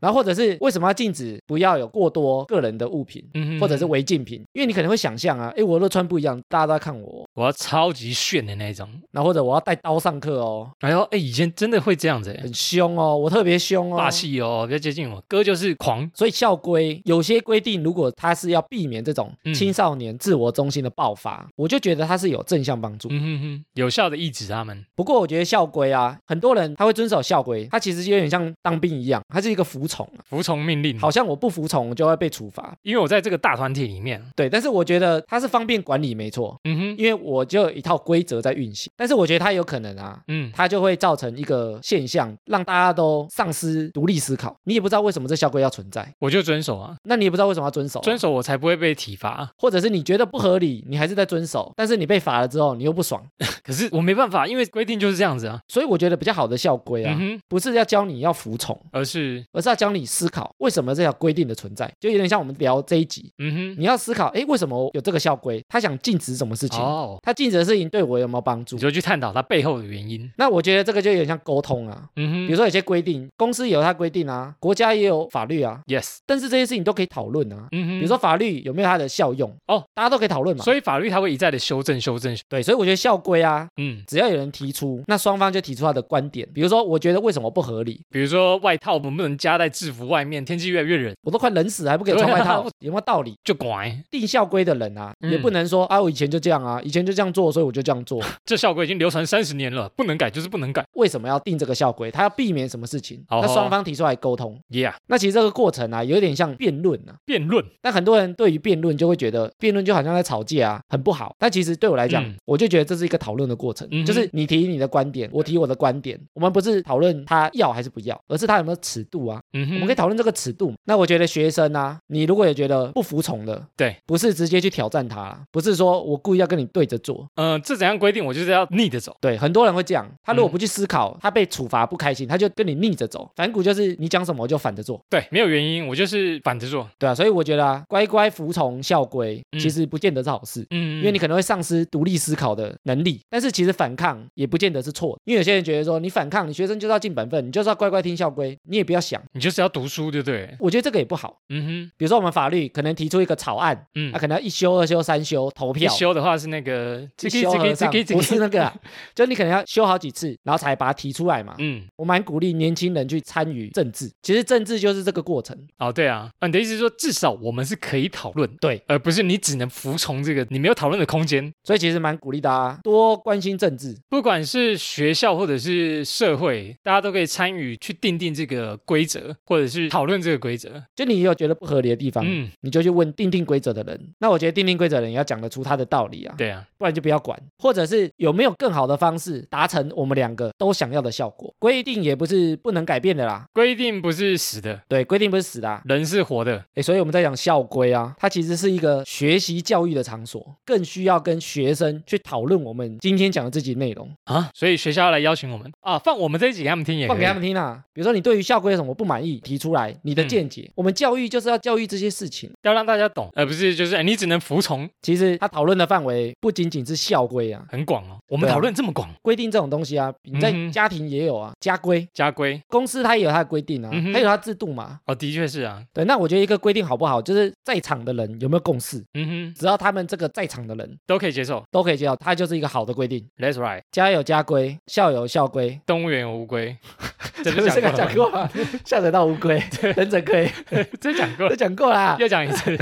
Speaker 2: 然后或者是为什么要禁止不要有过多个人的物品，
Speaker 1: 嗯哼
Speaker 2: 或者是违禁品？因为你可能会想象啊，诶，我都穿不一样，大家都在看我，
Speaker 1: 我要超级炫的那种。
Speaker 2: 然后或者我要带刀上课哦，
Speaker 1: 哎呦，哎，以前真的会这样子，哎，
Speaker 2: 很凶哦，我特别凶哦，
Speaker 1: 霸。气哦，不要接近我，哥就是狂。
Speaker 2: 所以校规有些规定，如果他是要避免这种
Speaker 1: 嗯
Speaker 2: 青少年自我中心的爆发，我就觉得他是有正向帮助。
Speaker 1: 嗯哼哼，有效的抑制他们。
Speaker 2: 不过我觉得校规啊，很多人他会遵守校规，他其实有点像当兵一样，他是一个服从啊，
Speaker 1: 服从命令，
Speaker 2: 好，像我不服从就会被处罚。
Speaker 1: 因为我在这个大团体里面，
Speaker 2: 对，但是我觉得它是方便管理没错，
Speaker 1: 嗯哼，
Speaker 2: 因为我就有一套规则在运行。但是我觉得它有可能啊，
Speaker 1: 嗯，
Speaker 2: 它就会造成一个现象，让大家都丧失独立思考。你也不知道为什么这校规要存在，
Speaker 1: 我就遵守啊，
Speaker 2: 那你也不知道为什么要遵守啊、
Speaker 1: 遵守我才不会被体罚。
Speaker 2: 或者是你觉得不合理，你还是在遵守，但是你被罚了之后，你又不爽。
Speaker 1: 可是我没办法，因为规定就是这样子啊。
Speaker 2: 所以我觉得比较好的校规啊，
Speaker 1: 嗯，
Speaker 2: 不是要教你要服从，
Speaker 1: 而是，
Speaker 2: 而是要教你思考为什么这条规定的存在，就有点像我们聊这一集，
Speaker 1: 嗯哼，
Speaker 2: 你要思考，哎，为什么有这个校规？他想禁止什么事情？
Speaker 1: 哦，
Speaker 2: 他禁止的事情对我有没有帮助
Speaker 1: 你？就去探讨它背后的原因。
Speaker 2: 那我觉得这个就有点像沟通啊。
Speaker 1: 嗯哼，
Speaker 2: 比如说有些规定，公司也有它规定啊，国家也有法律啊
Speaker 1: ，yes，
Speaker 2: 但是这些事情都可以讨论啊。
Speaker 1: 嗯哼，
Speaker 2: 比如说法律有没有它的效用？
Speaker 1: 哦，
Speaker 2: 大家都可以讨论嘛。
Speaker 1: 所以法律它会一再的修正、修正。
Speaker 2: 对，所以我觉得校规啊，
Speaker 1: 嗯，
Speaker 2: 只要有人提出，那双方就提出他的观点。比如说，我觉得为什么不合理？
Speaker 1: 比如说外套能不能加在制服外面？天气越来越冷，
Speaker 2: 我都快冷死了，还不给我穿外套
Speaker 1: 啊，
Speaker 2: 有没有道理？
Speaker 1: 就拐。
Speaker 2: 定校规的人啊，
Speaker 1: 嗯
Speaker 2: 也不能说啊，我以前就这样啊，以前就这样做，所以我就这样做。
Speaker 1: 这校规已经流传三十年了，不能改就是不能改。
Speaker 2: 为什么要定这个校规？他要避免什么事情？
Speaker 1: 好
Speaker 2: 那双方提出来沟通。
Speaker 1: Yeah，
Speaker 2: 那其实这个过程啊，有点像辩论啊。
Speaker 1: 辩论。
Speaker 2: 但很多人对于辩论就会觉得辩论就好像在吵架啊，很不好。但其实对我来讲，
Speaker 1: 嗯
Speaker 2: 我就觉得这是一个讨论的过程，
Speaker 1: 嗯
Speaker 2: 就是你提你的观点，我提我的观点，我们不是讨论他要还是不要，而是他有没有尺度啊。
Speaker 1: 嗯，
Speaker 2: 我们可以讨论这个尺度。那我觉得学生啊，你如果也觉得不服从的，
Speaker 1: 对，
Speaker 2: 不是直接去挑战他啦，不是说我故意要跟你对着做。
Speaker 1: 呃，这怎样规定？我就是要逆着走。
Speaker 2: 对，很多人会这样，他如果
Speaker 1: 嗯
Speaker 2: 不去思考，他被处罚不开心，他就跟你逆着走。反骨就是你讲什么我就反着做，
Speaker 1: 对，没有原因，我就是反着做。
Speaker 2: 对啊，所以我觉得啊，乖乖服从校规，
Speaker 1: 嗯
Speaker 2: 其实不见得是好事。
Speaker 1: 嗯，
Speaker 2: 因为你可能会丧失独立思考的能力，但是其实反抗也不见得是错的，因为有些人觉得说你反抗，你学生就是要尽本分，你就是要乖乖听校规，你也不要想，
Speaker 1: 你就是要读书，对不对？
Speaker 2: 我觉得这个也不好。
Speaker 1: 嗯哼
Speaker 2: 比如说我们法律可能提出一个草案，
Speaker 1: 嗯
Speaker 2: 那、，可能要一修、二修、三修投票
Speaker 1: 一
Speaker 2: 票。
Speaker 1: 修的话是那个
Speaker 2: 一修和尚不是那个啊，就你可能要修好几次，然后才把它提出来嘛。
Speaker 1: 嗯，
Speaker 2: 我蛮鼓励年轻人去参与政治，其实政治就是这个过程。
Speaker 1: 哦，对啊，啊，你的意思是说，至少我们是可以讨论，
Speaker 2: 对，
Speaker 1: 而不是你只能服从这个，你没有讨论的空间。
Speaker 2: 所以其实蛮鼓励大家多关心政治。
Speaker 1: 不管是学校或者是社会，大家都可以参与去定定这个规则，或者是讨论这个规则。
Speaker 2: 就你有觉得不合理的地方，
Speaker 1: 嗯，
Speaker 2: 你就去问定定规则的人。那我觉得定定规则的人也要讲得出他的道理啊。
Speaker 1: 对啊，
Speaker 2: 不然就不要管，或者是有没有更好的方式达成我们两个都想要的效果？规定也不是不能改变的啦，
Speaker 1: 规定不是死的，
Speaker 2: 对，规定不是死的、啊。
Speaker 1: 人是活的。
Speaker 2: 诶，所以我们在讲校规啊，它其实是一个学习教育的场所，更需要跟学生去讨论我们今天讲的这集内容，
Speaker 1: 啊，所以学校要来邀请我们啊，放我们这一集给他们听也
Speaker 2: 放给他们听啊。比如说你对于校规有什么不满意，提出来你的
Speaker 1: 嗯
Speaker 2: 见解。我们教育就是要教育这些事情。
Speaker 1: 要让大家懂，而不是就是、哎你只能服从，
Speaker 2: 其实他讨论的范围不仅仅是校规啊，
Speaker 1: 很广哦。我们讨论这么广，
Speaker 2: 规定这种东西啊，你在家庭也有啊，家规。
Speaker 1: 家规
Speaker 2: 公司它也有它的规定啊，
Speaker 1: 嗯哼
Speaker 2: 它有它制度嘛。
Speaker 1: 哦，的确是啊，
Speaker 2: 对，那我觉得一个规定好不好，就是在场的人有没有共识，
Speaker 1: 嗯哼，
Speaker 2: 只要他们这个在场的人
Speaker 1: 都可以接受。
Speaker 2: 都可以接受，它就是一个好的规定。
Speaker 1: That's right，
Speaker 2: 家有家规，校有校规，
Speaker 1: 动物园有乌龟，这是讲过了，
Speaker 2: 讲过了，下水道乌龟，忍者龟，
Speaker 1: 真讲过
Speaker 2: 这
Speaker 1: 了，
Speaker 2: 讲过啦。
Speaker 1: 又讲一次。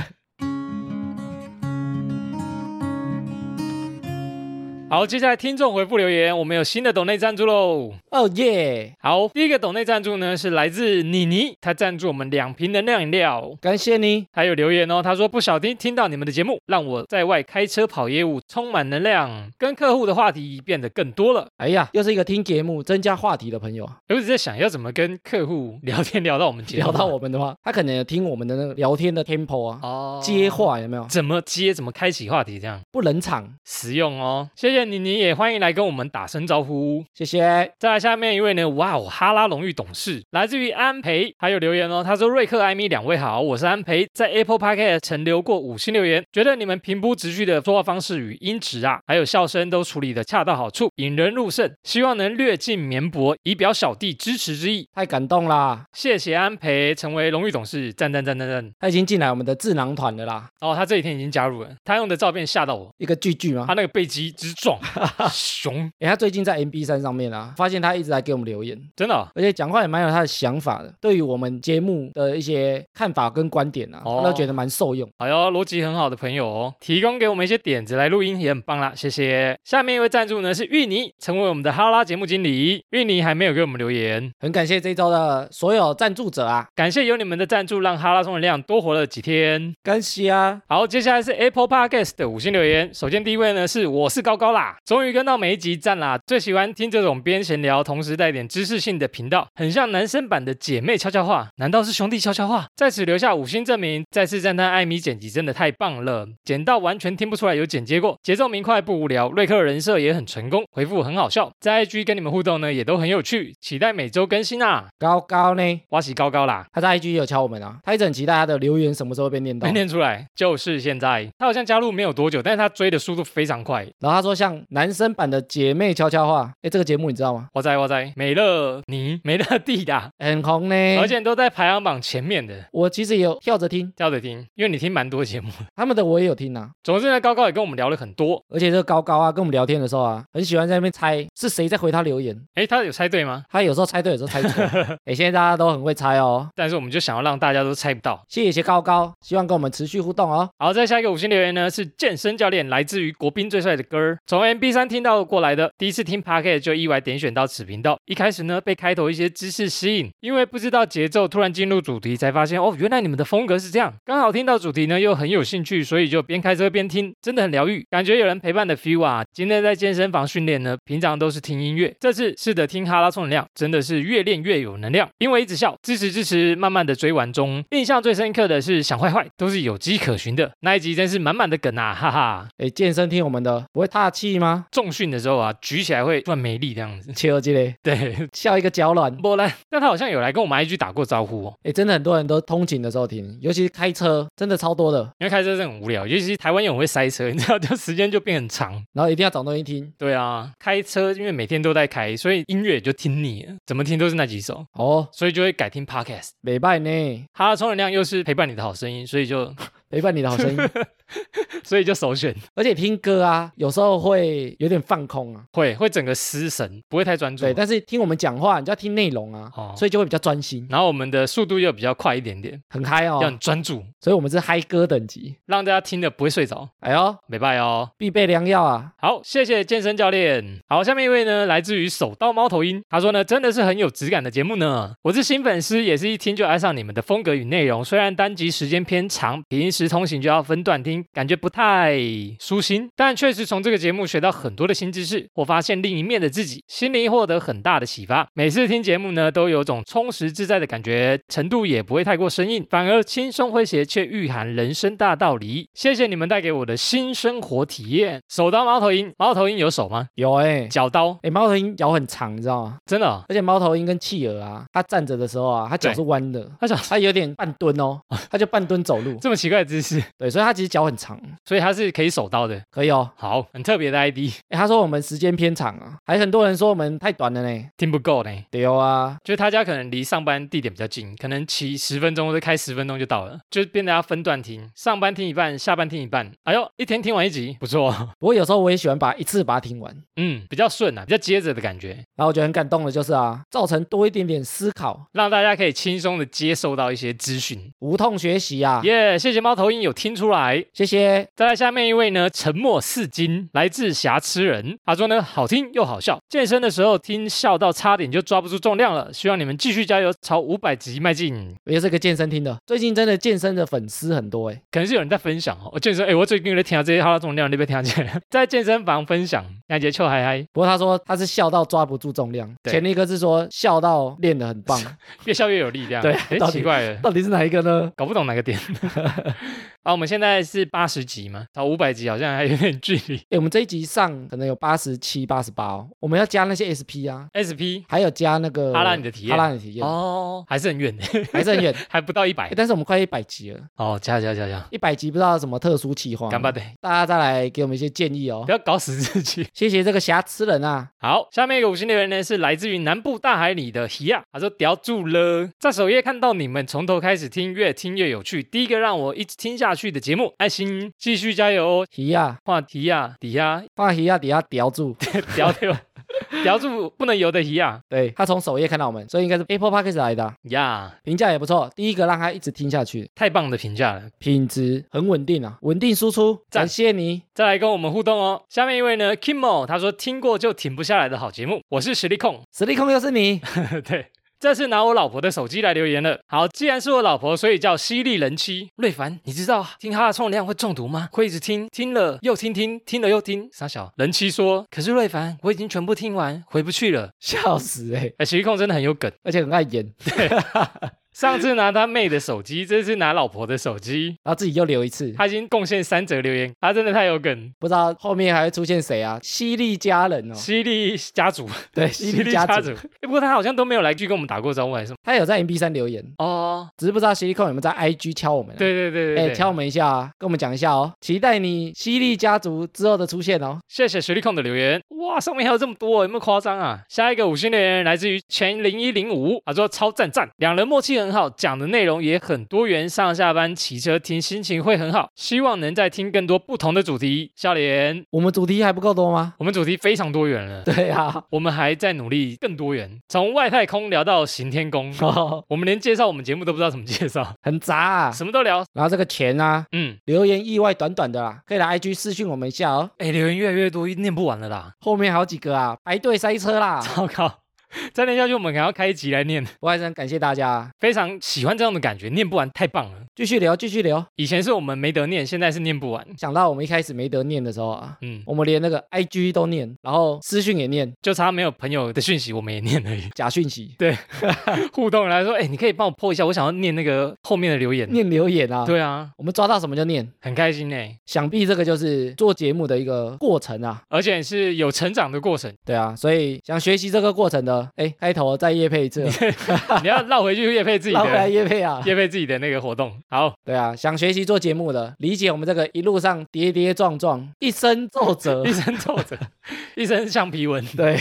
Speaker 1: 好，接下来听众回复留言，我们有新的抖内赞助喽。
Speaker 2: 哦耶，
Speaker 1: 好，第一个抖内赞助呢是来自妮妮，她赞助我们两瓶能量饮料。
Speaker 2: 感谢你。
Speaker 1: 还有留言哦，他说不小心听到你们的节目，让我在外开车跑业务充满能量，跟客户的话题变得更多了。
Speaker 2: 哎呀，又是一个听节目增加话题的朋友啊。
Speaker 1: 我一直在想要怎么跟客户聊天聊到我们节目，
Speaker 2: 聊到我们的话，他可能有听我们的那个聊天的 tempo 啊，
Speaker 1: 哦
Speaker 2: 接话有没有？
Speaker 1: 怎么接，怎么开启话题，这样
Speaker 2: 不冷场。
Speaker 1: 实用哦。谢谢妮妮，也欢迎来跟我们打声招呼。
Speaker 2: 谢谢。
Speaker 1: 再来下面一位呢，哇哦，哈拉荣誉董事来自于安培，还有留言哦，他说瑞克、艾米两位好，我是安培，在 Apple Podcast 曾留过五星留言，觉得你们平铺直叙的说话方式与音质啊，还有笑声都处理的恰到好处，引人入胜，希望能略尽绵薄，以表小弟支持之意。
Speaker 2: 太感动啦！
Speaker 1: 谢谢安培成为荣誉董事，赞赞赞赞赞！
Speaker 2: 他已经进来我们的智囊团了啦，
Speaker 1: 哦，他这几天已经加入了，他用的照片吓到我，
Speaker 2: 一个巨巨吗
Speaker 1: 他？那个背肌之壮。壮熊，
Speaker 2: 哎，他最近在 MB 三上面啊，发现他一直在给我们留言，
Speaker 1: 真的哦、
Speaker 2: 而且讲话也蛮有他的想法的，对于我们节目的一些看法跟观点啊，
Speaker 1: 哦
Speaker 2: 他都觉得蛮受用。
Speaker 1: 好哟，逻辑很好的朋友哦，提供给我们一些点子来录音也很棒啦，谢谢。下面一位赞助呢是芋泥，成为我们的哈拉节目经理。芋泥还没有给我们留言，
Speaker 2: 很感谢这一周的所有赞助者啊，
Speaker 1: 感谢有你们的赞助，让哈拉充能量多活了几天。
Speaker 2: 感谢啊！
Speaker 1: 好，接下来是 Apple Podcast 的五星留言。首先第一位呢是我是高高啦，终于跟到每一集赞啦，最喜欢听这种边闲聊同时带点知识性的频道，很像男生版的姐妹悄悄话，难道是兄弟悄悄话？在此留下五星证明，再次赞叹艾米剪辑真的太棒了，剪到完全听不出来有剪接过，节奏明快不无聊，瑞克人设也很成功，回复很好笑，在 IG 跟你们互动呢也都很有趣，期待每周更新啊！
Speaker 2: 高高呢，
Speaker 1: 哇喜高高啦，
Speaker 2: 他在 IG 也有敲我们啊，他一直很期待他的留言什么时候被念到
Speaker 1: 没。念出来，就是现在。他好像加入没有多久，但是他追的速度非常快。
Speaker 2: 然后他说像男生版的姐妹悄悄话，哎，这个节目你知道吗？
Speaker 1: 我在我在美乐你美乐蒂的，
Speaker 2: 很红呢，
Speaker 1: 而且都在排行榜前面的，
Speaker 2: 我其实也有跳着听
Speaker 1: 跳着听，因为你听蛮多节目。
Speaker 2: 他们的，我也有听啊。
Speaker 1: 总之呢，高高也跟我们聊了很多。
Speaker 2: 而且这个高高啊，跟我们聊天的时候啊，很喜欢在那边猜是谁在回他留言。
Speaker 1: 哎，他有猜对吗？
Speaker 2: 他有时候猜对，有时候猜错。哎，现在大家都很会猜哦。
Speaker 1: 但是我们就想要让大家都猜不到。
Speaker 2: 谢谢高高，希望跟我们持续互动哦。
Speaker 1: 好，再下一个五星留言呢是健身教练，来自于国宾最帅的歌儿，从 MB 三听到过来的。第一次听 p o c a s t 就意外点选到此频道，一开始呢被开头一些知识吸引，因为不知道节奏，突然进入主题才发现哦，原来你们的风格是这样。刚好听到主题呢又很有兴趣，所以就边开车边听，真的很疗愈，感觉有人陪伴的 feel 啊。今天在健身房训练呢，平常都是听音乐，这次试着听哈拉充能量，真的是越练越有能量。因为一直笑，支持支持，慢慢的追完中，印象最深刻的是想坏坏，都是有迹可循的那一集，真是满满的梗啊，哈哈。
Speaker 2: 哎，健身听我们的不会岔气吗？
Speaker 1: 重训的时候啊，举起来会突然没力这样子。
Speaker 2: 切耳机嘞，
Speaker 1: 对，
Speaker 2: 笑一个脚软。
Speaker 1: 波兰，但他好像有来跟我们 IG 打过招呼哦。
Speaker 2: 哎，真的很多人都通勤的时候听，尤其是开车，真的超多的。
Speaker 1: 因为开车真的很无聊，尤其是台湾又很会塞车，你知道，就时间就变很长。
Speaker 2: 然后一定要找东西听
Speaker 1: 对啊，开车因为每天都在开，所以音乐也就听腻了，怎么听都是那几首，
Speaker 2: 哦，
Speaker 1: 所以就会改听 Podcast。
Speaker 2: 美拜呢，
Speaker 1: 哈拉充能量又是陪伴你的好声音，所以就
Speaker 2: 陪伴你的好声音。
Speaker 1: 所以就首选，
Speaker 2: 而且听歌啊，有时候会有点放空啊。
Speaker 1: 会会整个失神，不会太专注
Speaker 2: 对，。但是听我们讲话，你就要听内容啊，
Speaker 1: 哦
Speaker 2: 所以就会比较专心，
Speaker 1: 然后我们的速度又比较快一点点，
Speaker 2: 很嗨哦
Speaker 1: 要。很专注，
Speaker 2: 所以我们是嗨歌等级。
Speaker 1: 让大家听的不会睡着。
Speaker 2: 哎呦，
Speaker 1: 没拜哦。
Speaker 2: 必备良药啊！
Speaker 1: 好，谢谢健身教练。好，下面一位呢，来自于手刀猫头鹰，他说呢，真的是很有质感的节目呢。我是新粉丝，也是一听就爱上你们的风格与内容。虽然单集时间偏长，平时通行就要分段听，感觉不太舒心，但确实从这个节目学到很多的新知识，我发现另一面的自己，心灵获得很大的启发。每次听节目呢，都有种充实自在的感觉，程度也不会太过生硬，反而轻松诙谐，却蕴含人生大道理。谢谢你们带给我的新生活体验。手刀猫头鹰，猫头鹰有手吗？
Speaker 2: 有哎、
Speaker 1: 脚刀，
Speaker 2: 哎、猫头鹰脚很长，你知道吗？
Speaker 1: 真的、哦。
Speaker 2: 而且猫头鹰跟企鹅啊，它站着的时候啊，它脚是弯的，
Speaker 1: 它脚
Speaker 2: 它有点半蹲哦，它就半蹲走路。
Speaker 1: 这么奇怪的姿势，
Speaker 2: 对，所以他其实脚很长，
Speaker 1: 所以他是可以手刀的。
Speaker 2: 可以哦。
Speaker 1: 好，很特别的 ID，
Speaker 2: 哎，他说我们时间偏长啊，还很多人说我们太短了呢。
Speaker 1: 听不够呢。
Speaker 2: 对啊，
Speaker 1: 就是他家可能离上班地点比较近，可能骑十分钟或者开十分钟就到了，就变得要分段听，上班听一半，下班听一半。哎呦，一天听完一集，不错，
Speaker 2: 不过有时候我也喜欢把一次把它听完。
Speaker 1: 嗯，比较顺啊，比较接着的感觉，
Speaker 2: 然后我觉得很感动的就是啊，造成多一点点思考，
Speaker 1: 让大家可以轻松的接受到一些资讯。
Speaker 2: 无痛学习啊。
Speaker 1: 耶、谢谢猫头鹰有听出来。
Speaker 2: 谢谢。
Speaker 1: 再来下面一位呢，沉默四金，来自瑕疵人。他说呢，好听又好笑，健身的时候听笑到差点就抓不住重量了。希望你们继续加油，朝五百集迈进。
Speaker 2: 我也是个健身听的，最近真的健身的粉丝很多哎。
Speaker 1: 可能是有人在分享哦，我健身，哎，我最近有在听到这些哈拉重量，你被听见？在健身房分享，感觉臭嗨嗨，
Speaker 2: 不过他说他是笑到抓不住重量，前一个是说笑到练得很棒，
Speaker 1: 越笑越有力，这样。
Speaker 2: 对
Speaker 1: 哎，
Speaker 2: 到
Speaker 1: 奇怪了，
Speaker 2: 到底是哪一个呢？
Speaker 1: 搞不懂哪个点。好，我们现在是八十集嘛，到五百集好像还有点距离。
Speaker 2: 哎，我们这一集上可能有八十七、八十八哦，我们要加那些 SP 啊
Speaker 1: ，SP
Speaker 2: 还有加那个
Speaker 1: 哈拉你的体验
Speaker 2: 哈拉你的体验，
Speaker 1: 哦，还是很远的，
Speaker 2: 还是很远。
Speaker 1: 还不到一百
Speaker 2: 诶。但是我们快一百集了，
Speaker 1: 哦，加加加加，
Speaker 2: 一百集不知道有什么特殊企划，
Speaker 1: 干巴的，
Speaker 2: 大家再来给我们一些建议哦
Speaker 1: 不。要搞死自己。
Speaker 2: 谢谢这个瑕疵人啊，
Speaker 1: 好，下面一个五星留言呢是来自于南部大海里的希亚，他说屌住了，在首页看到你们从头开始听，越听越有趣。第一个让我一直听下下去的节目，爱心继续加油哦！
Speaker 2: 提啊，
Speaker 1: 话题呀，底下。
Speaker 2: 放鱼啊底下叼住，
Speaker 1: 叼住。叼住不能游的鱼啊。
Speaker 2: 对他从首页看到我们，所以应该是 Apple Podcast 来的啊，
Speaker 1: 呀，
Speaker 2: 评价也不错，第一个让他一直听下去，
Speaker 1: 太棒的评价了！
Speaker 2: 品质很稳定啊，稳定输出，
Speaker 1: 赞。
Speaker 2: 感谢你。
Speaker 1: 再来跟我们互动哦。下面一位呢，Kimo，他说听过就停不下来的好节目，我是实力控，
Speaker 2: 实力控又是你，
Speaker 1: 对。这次拿我老婆的手机来留言了。好，既然是我老婆，所以叫犀利人妻。瑞凡，你知道听哈的重量会中毒吗？会一直听，听了又听听，听了又听。傻小人妻说，可是瑞凡，我已经全部听完，回不去了。
Speaker 2: 笑死哎、
Speaker 1: 哎，实力控真的很有梗。
Speaker 2: 而且很爱演，
Speaker 1: 上次拿他妹的手机，这次拿老婆的手机，
Speaker 2: 然后自己又留一次，
Speaker 1: 他已经贡献三则留言，他真的太有梗。
Speaker 2: 不知道后面还会出现谁啊？犀利家人哦，
Speaker 1: 犀利家族，
Speaker 2: 对，
Speaker 1: 犀
Speaker 2: 犀利家族，
Speaker 1: 诶不过他好像都没有来去跟我们打过招呼，还是什么？
Speaker 2: 他有在 MB 三留言，
Speaker 1: 哦，
Speaker 2: 只是不知道犀利控有没有在 IG 敲我们、啊。。
Speaker 1: 对对对对
Speaker 2: 哎，
Speaker 1: 对，
Speaker 2: 敲我们一下啊，跟我们讲一下哦，期待你犀利家族之后的出现哦。
Speaker 1: 谢谢犀利控的留言，哇，上面还有这么多，有没有夸张啊？下一个五星留言来自于前零一零五，他说超赞赞，两人默契很好，讲的内容也很多元，上下班骑车听心情会很好，希望能再听更多不同的主题。笑脸，
Speaker 2: 我们主题还不够多吗？
Speaker 1: 我们主题非常多元了，
Speaker 2: 对啊，
Speaker 1: 我们还在努力更多元，从外太空聊到行天宫，
Speaker 2: 哦，
Speaker 1: 我们连介绍我们节目都不知道怎么介绍，
Speaker 2: 很杂啊。
Speaker 1: 什么都聊。
Speaker 2: 然后这个钱啊，
Speaker 1: 嗯，
Speaker 2: 留言意外短短的啦，可以来 IG 私讯我们一下哦。
Speaker 1: 哎，留言越来越多，念不完了啦，
Speaker 2: 后面好几个啊，排队塞车啦。
Speaker 1: 糟糕，再念下去我们可能要开一集来念。
Speaker 2: 我还是很感谢大家啊，
Speaker 1: 非常喜欢这样的感觉，念不完太棒了。
Speaker 2: 继续聊，继续聊。
Speaker 1: 以前是我们没得念，现在是念不完。
Speaker 2: 想到我们一开始没得念的时候啊，
Speaker 1: 嗯，
Speaker 2: 我们连那个 IG 都念，然后私讯也念，
Speaker 1: 就差没有朋友的讯息，我们也念而已。
Speaker 2: 假讯息，对
Speaker 1: 互动来说，哎，你可以帮我破一下，我想要念那个后面的留言。
Speaker 2: 念留言啊。
Speaker 1: 对啊，
Speaker 2: 我们抓到什么就念，
Speaker 1: 很开心哎，
Speaker 2: 想必这个就是做节目的一个过程啊。
Speaker 1: 而且是有成长的过程。
Speaker 2: 对啊，所以想学习这个过程的，哎，开头再叶配一次，
Speaker 1: 你要绕回去叶配自己
Speaker 2: 绕回来
Speaker 1: 的，
Speaker 2: 叶配啊。
Speaker 1: 叶配自己的那个活动。好，
Speaker 2: 对啊，想学习做节目的，理解我们这个一路上跌跌撞撞，一身皱褶
Speaker 1: 一，身皱褶，一身橡皮纹。
Speaker 2: 对，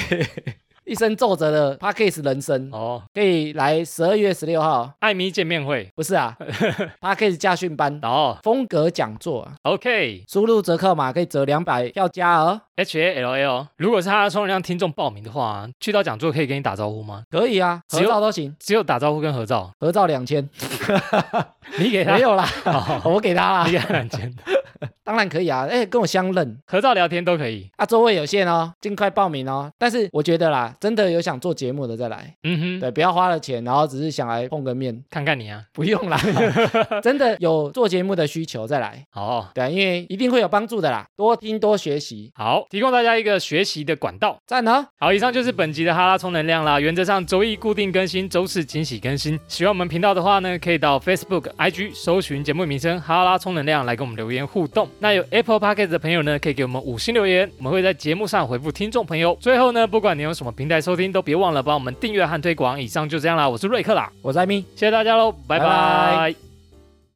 Speaker 2: 一生皱褶的 p a c k a g e 人生，
Speaker 1: 哦，
Speaker 2: 可以来十二月十六号，
Speaker 1: 艾米见面会。
Speaker 2: 不是啊 p a c k a g e 驾训班。
Speaker 1: 哦。
Speaker 2: 风格讲座啊
Speaker 1: ，，OK，
Speaker 2: 输入折扣码可以折两百要加哦
Speaker 1: ，H A L L。如果是他充能量听众报名的话，去到讲座可以跟你打招呼吗？
Speaker 2: 可以啊，合照都行，
Speaker 1: 只有打招呼跟合照，
Speaker 2: 合照两千，
Speaker 1: 你给他。
Speaker 2: 没，有啦，
Speaker 1: 哦。
Speaker 2: 我给他啦。
Speaker 1: 你，给他两千，
Speaker 2: 当然可以啊，哎，跟我相认。
Speaker 1: 合照聊天都可以。
Speaker 2: 啊，座位有限哦，尽快报名哦。但是我觉得啦，真的有想做节目的再来，
Speaker 1: 嗯哼，
Speaker 2: 对，不要花了钱，然后只是想来碰个面，
Speaker 1: 看看你啊。
Speaker 2: 不用啦，真的有做节目的需求再来，
Speaker 1: 好
Speaker 2: 对啊，因为一定会有帮助的啦，多听多学习，
Speaker 1: 好，提供大家一个学习的管道。
Speaker 2: 赞哦。
Speaker 1: 好，以上就是本集的哈拉充能量啦。原则上周一固定更新，周四惊喜更新。喜欢我们频道的话呢，可以到 Facebook、IG 搜寻节目名称“哈拉充能量”来跟我们留言互动。那有 Apple Podcast 的朋友呢，可以给我们五星留言，我们会在节目上回复听众朋友。最后呢，不管你用什么平台收听，都别忘了帮我们订阅和推广。以上就这样啦，我是瑞克啦，
Speaker 2: 我是艾米。
Speaker 1: 谢谢大家喽，拜
Speaker 2: 拜
Speaker 1: 拜
Speaker 2: 拜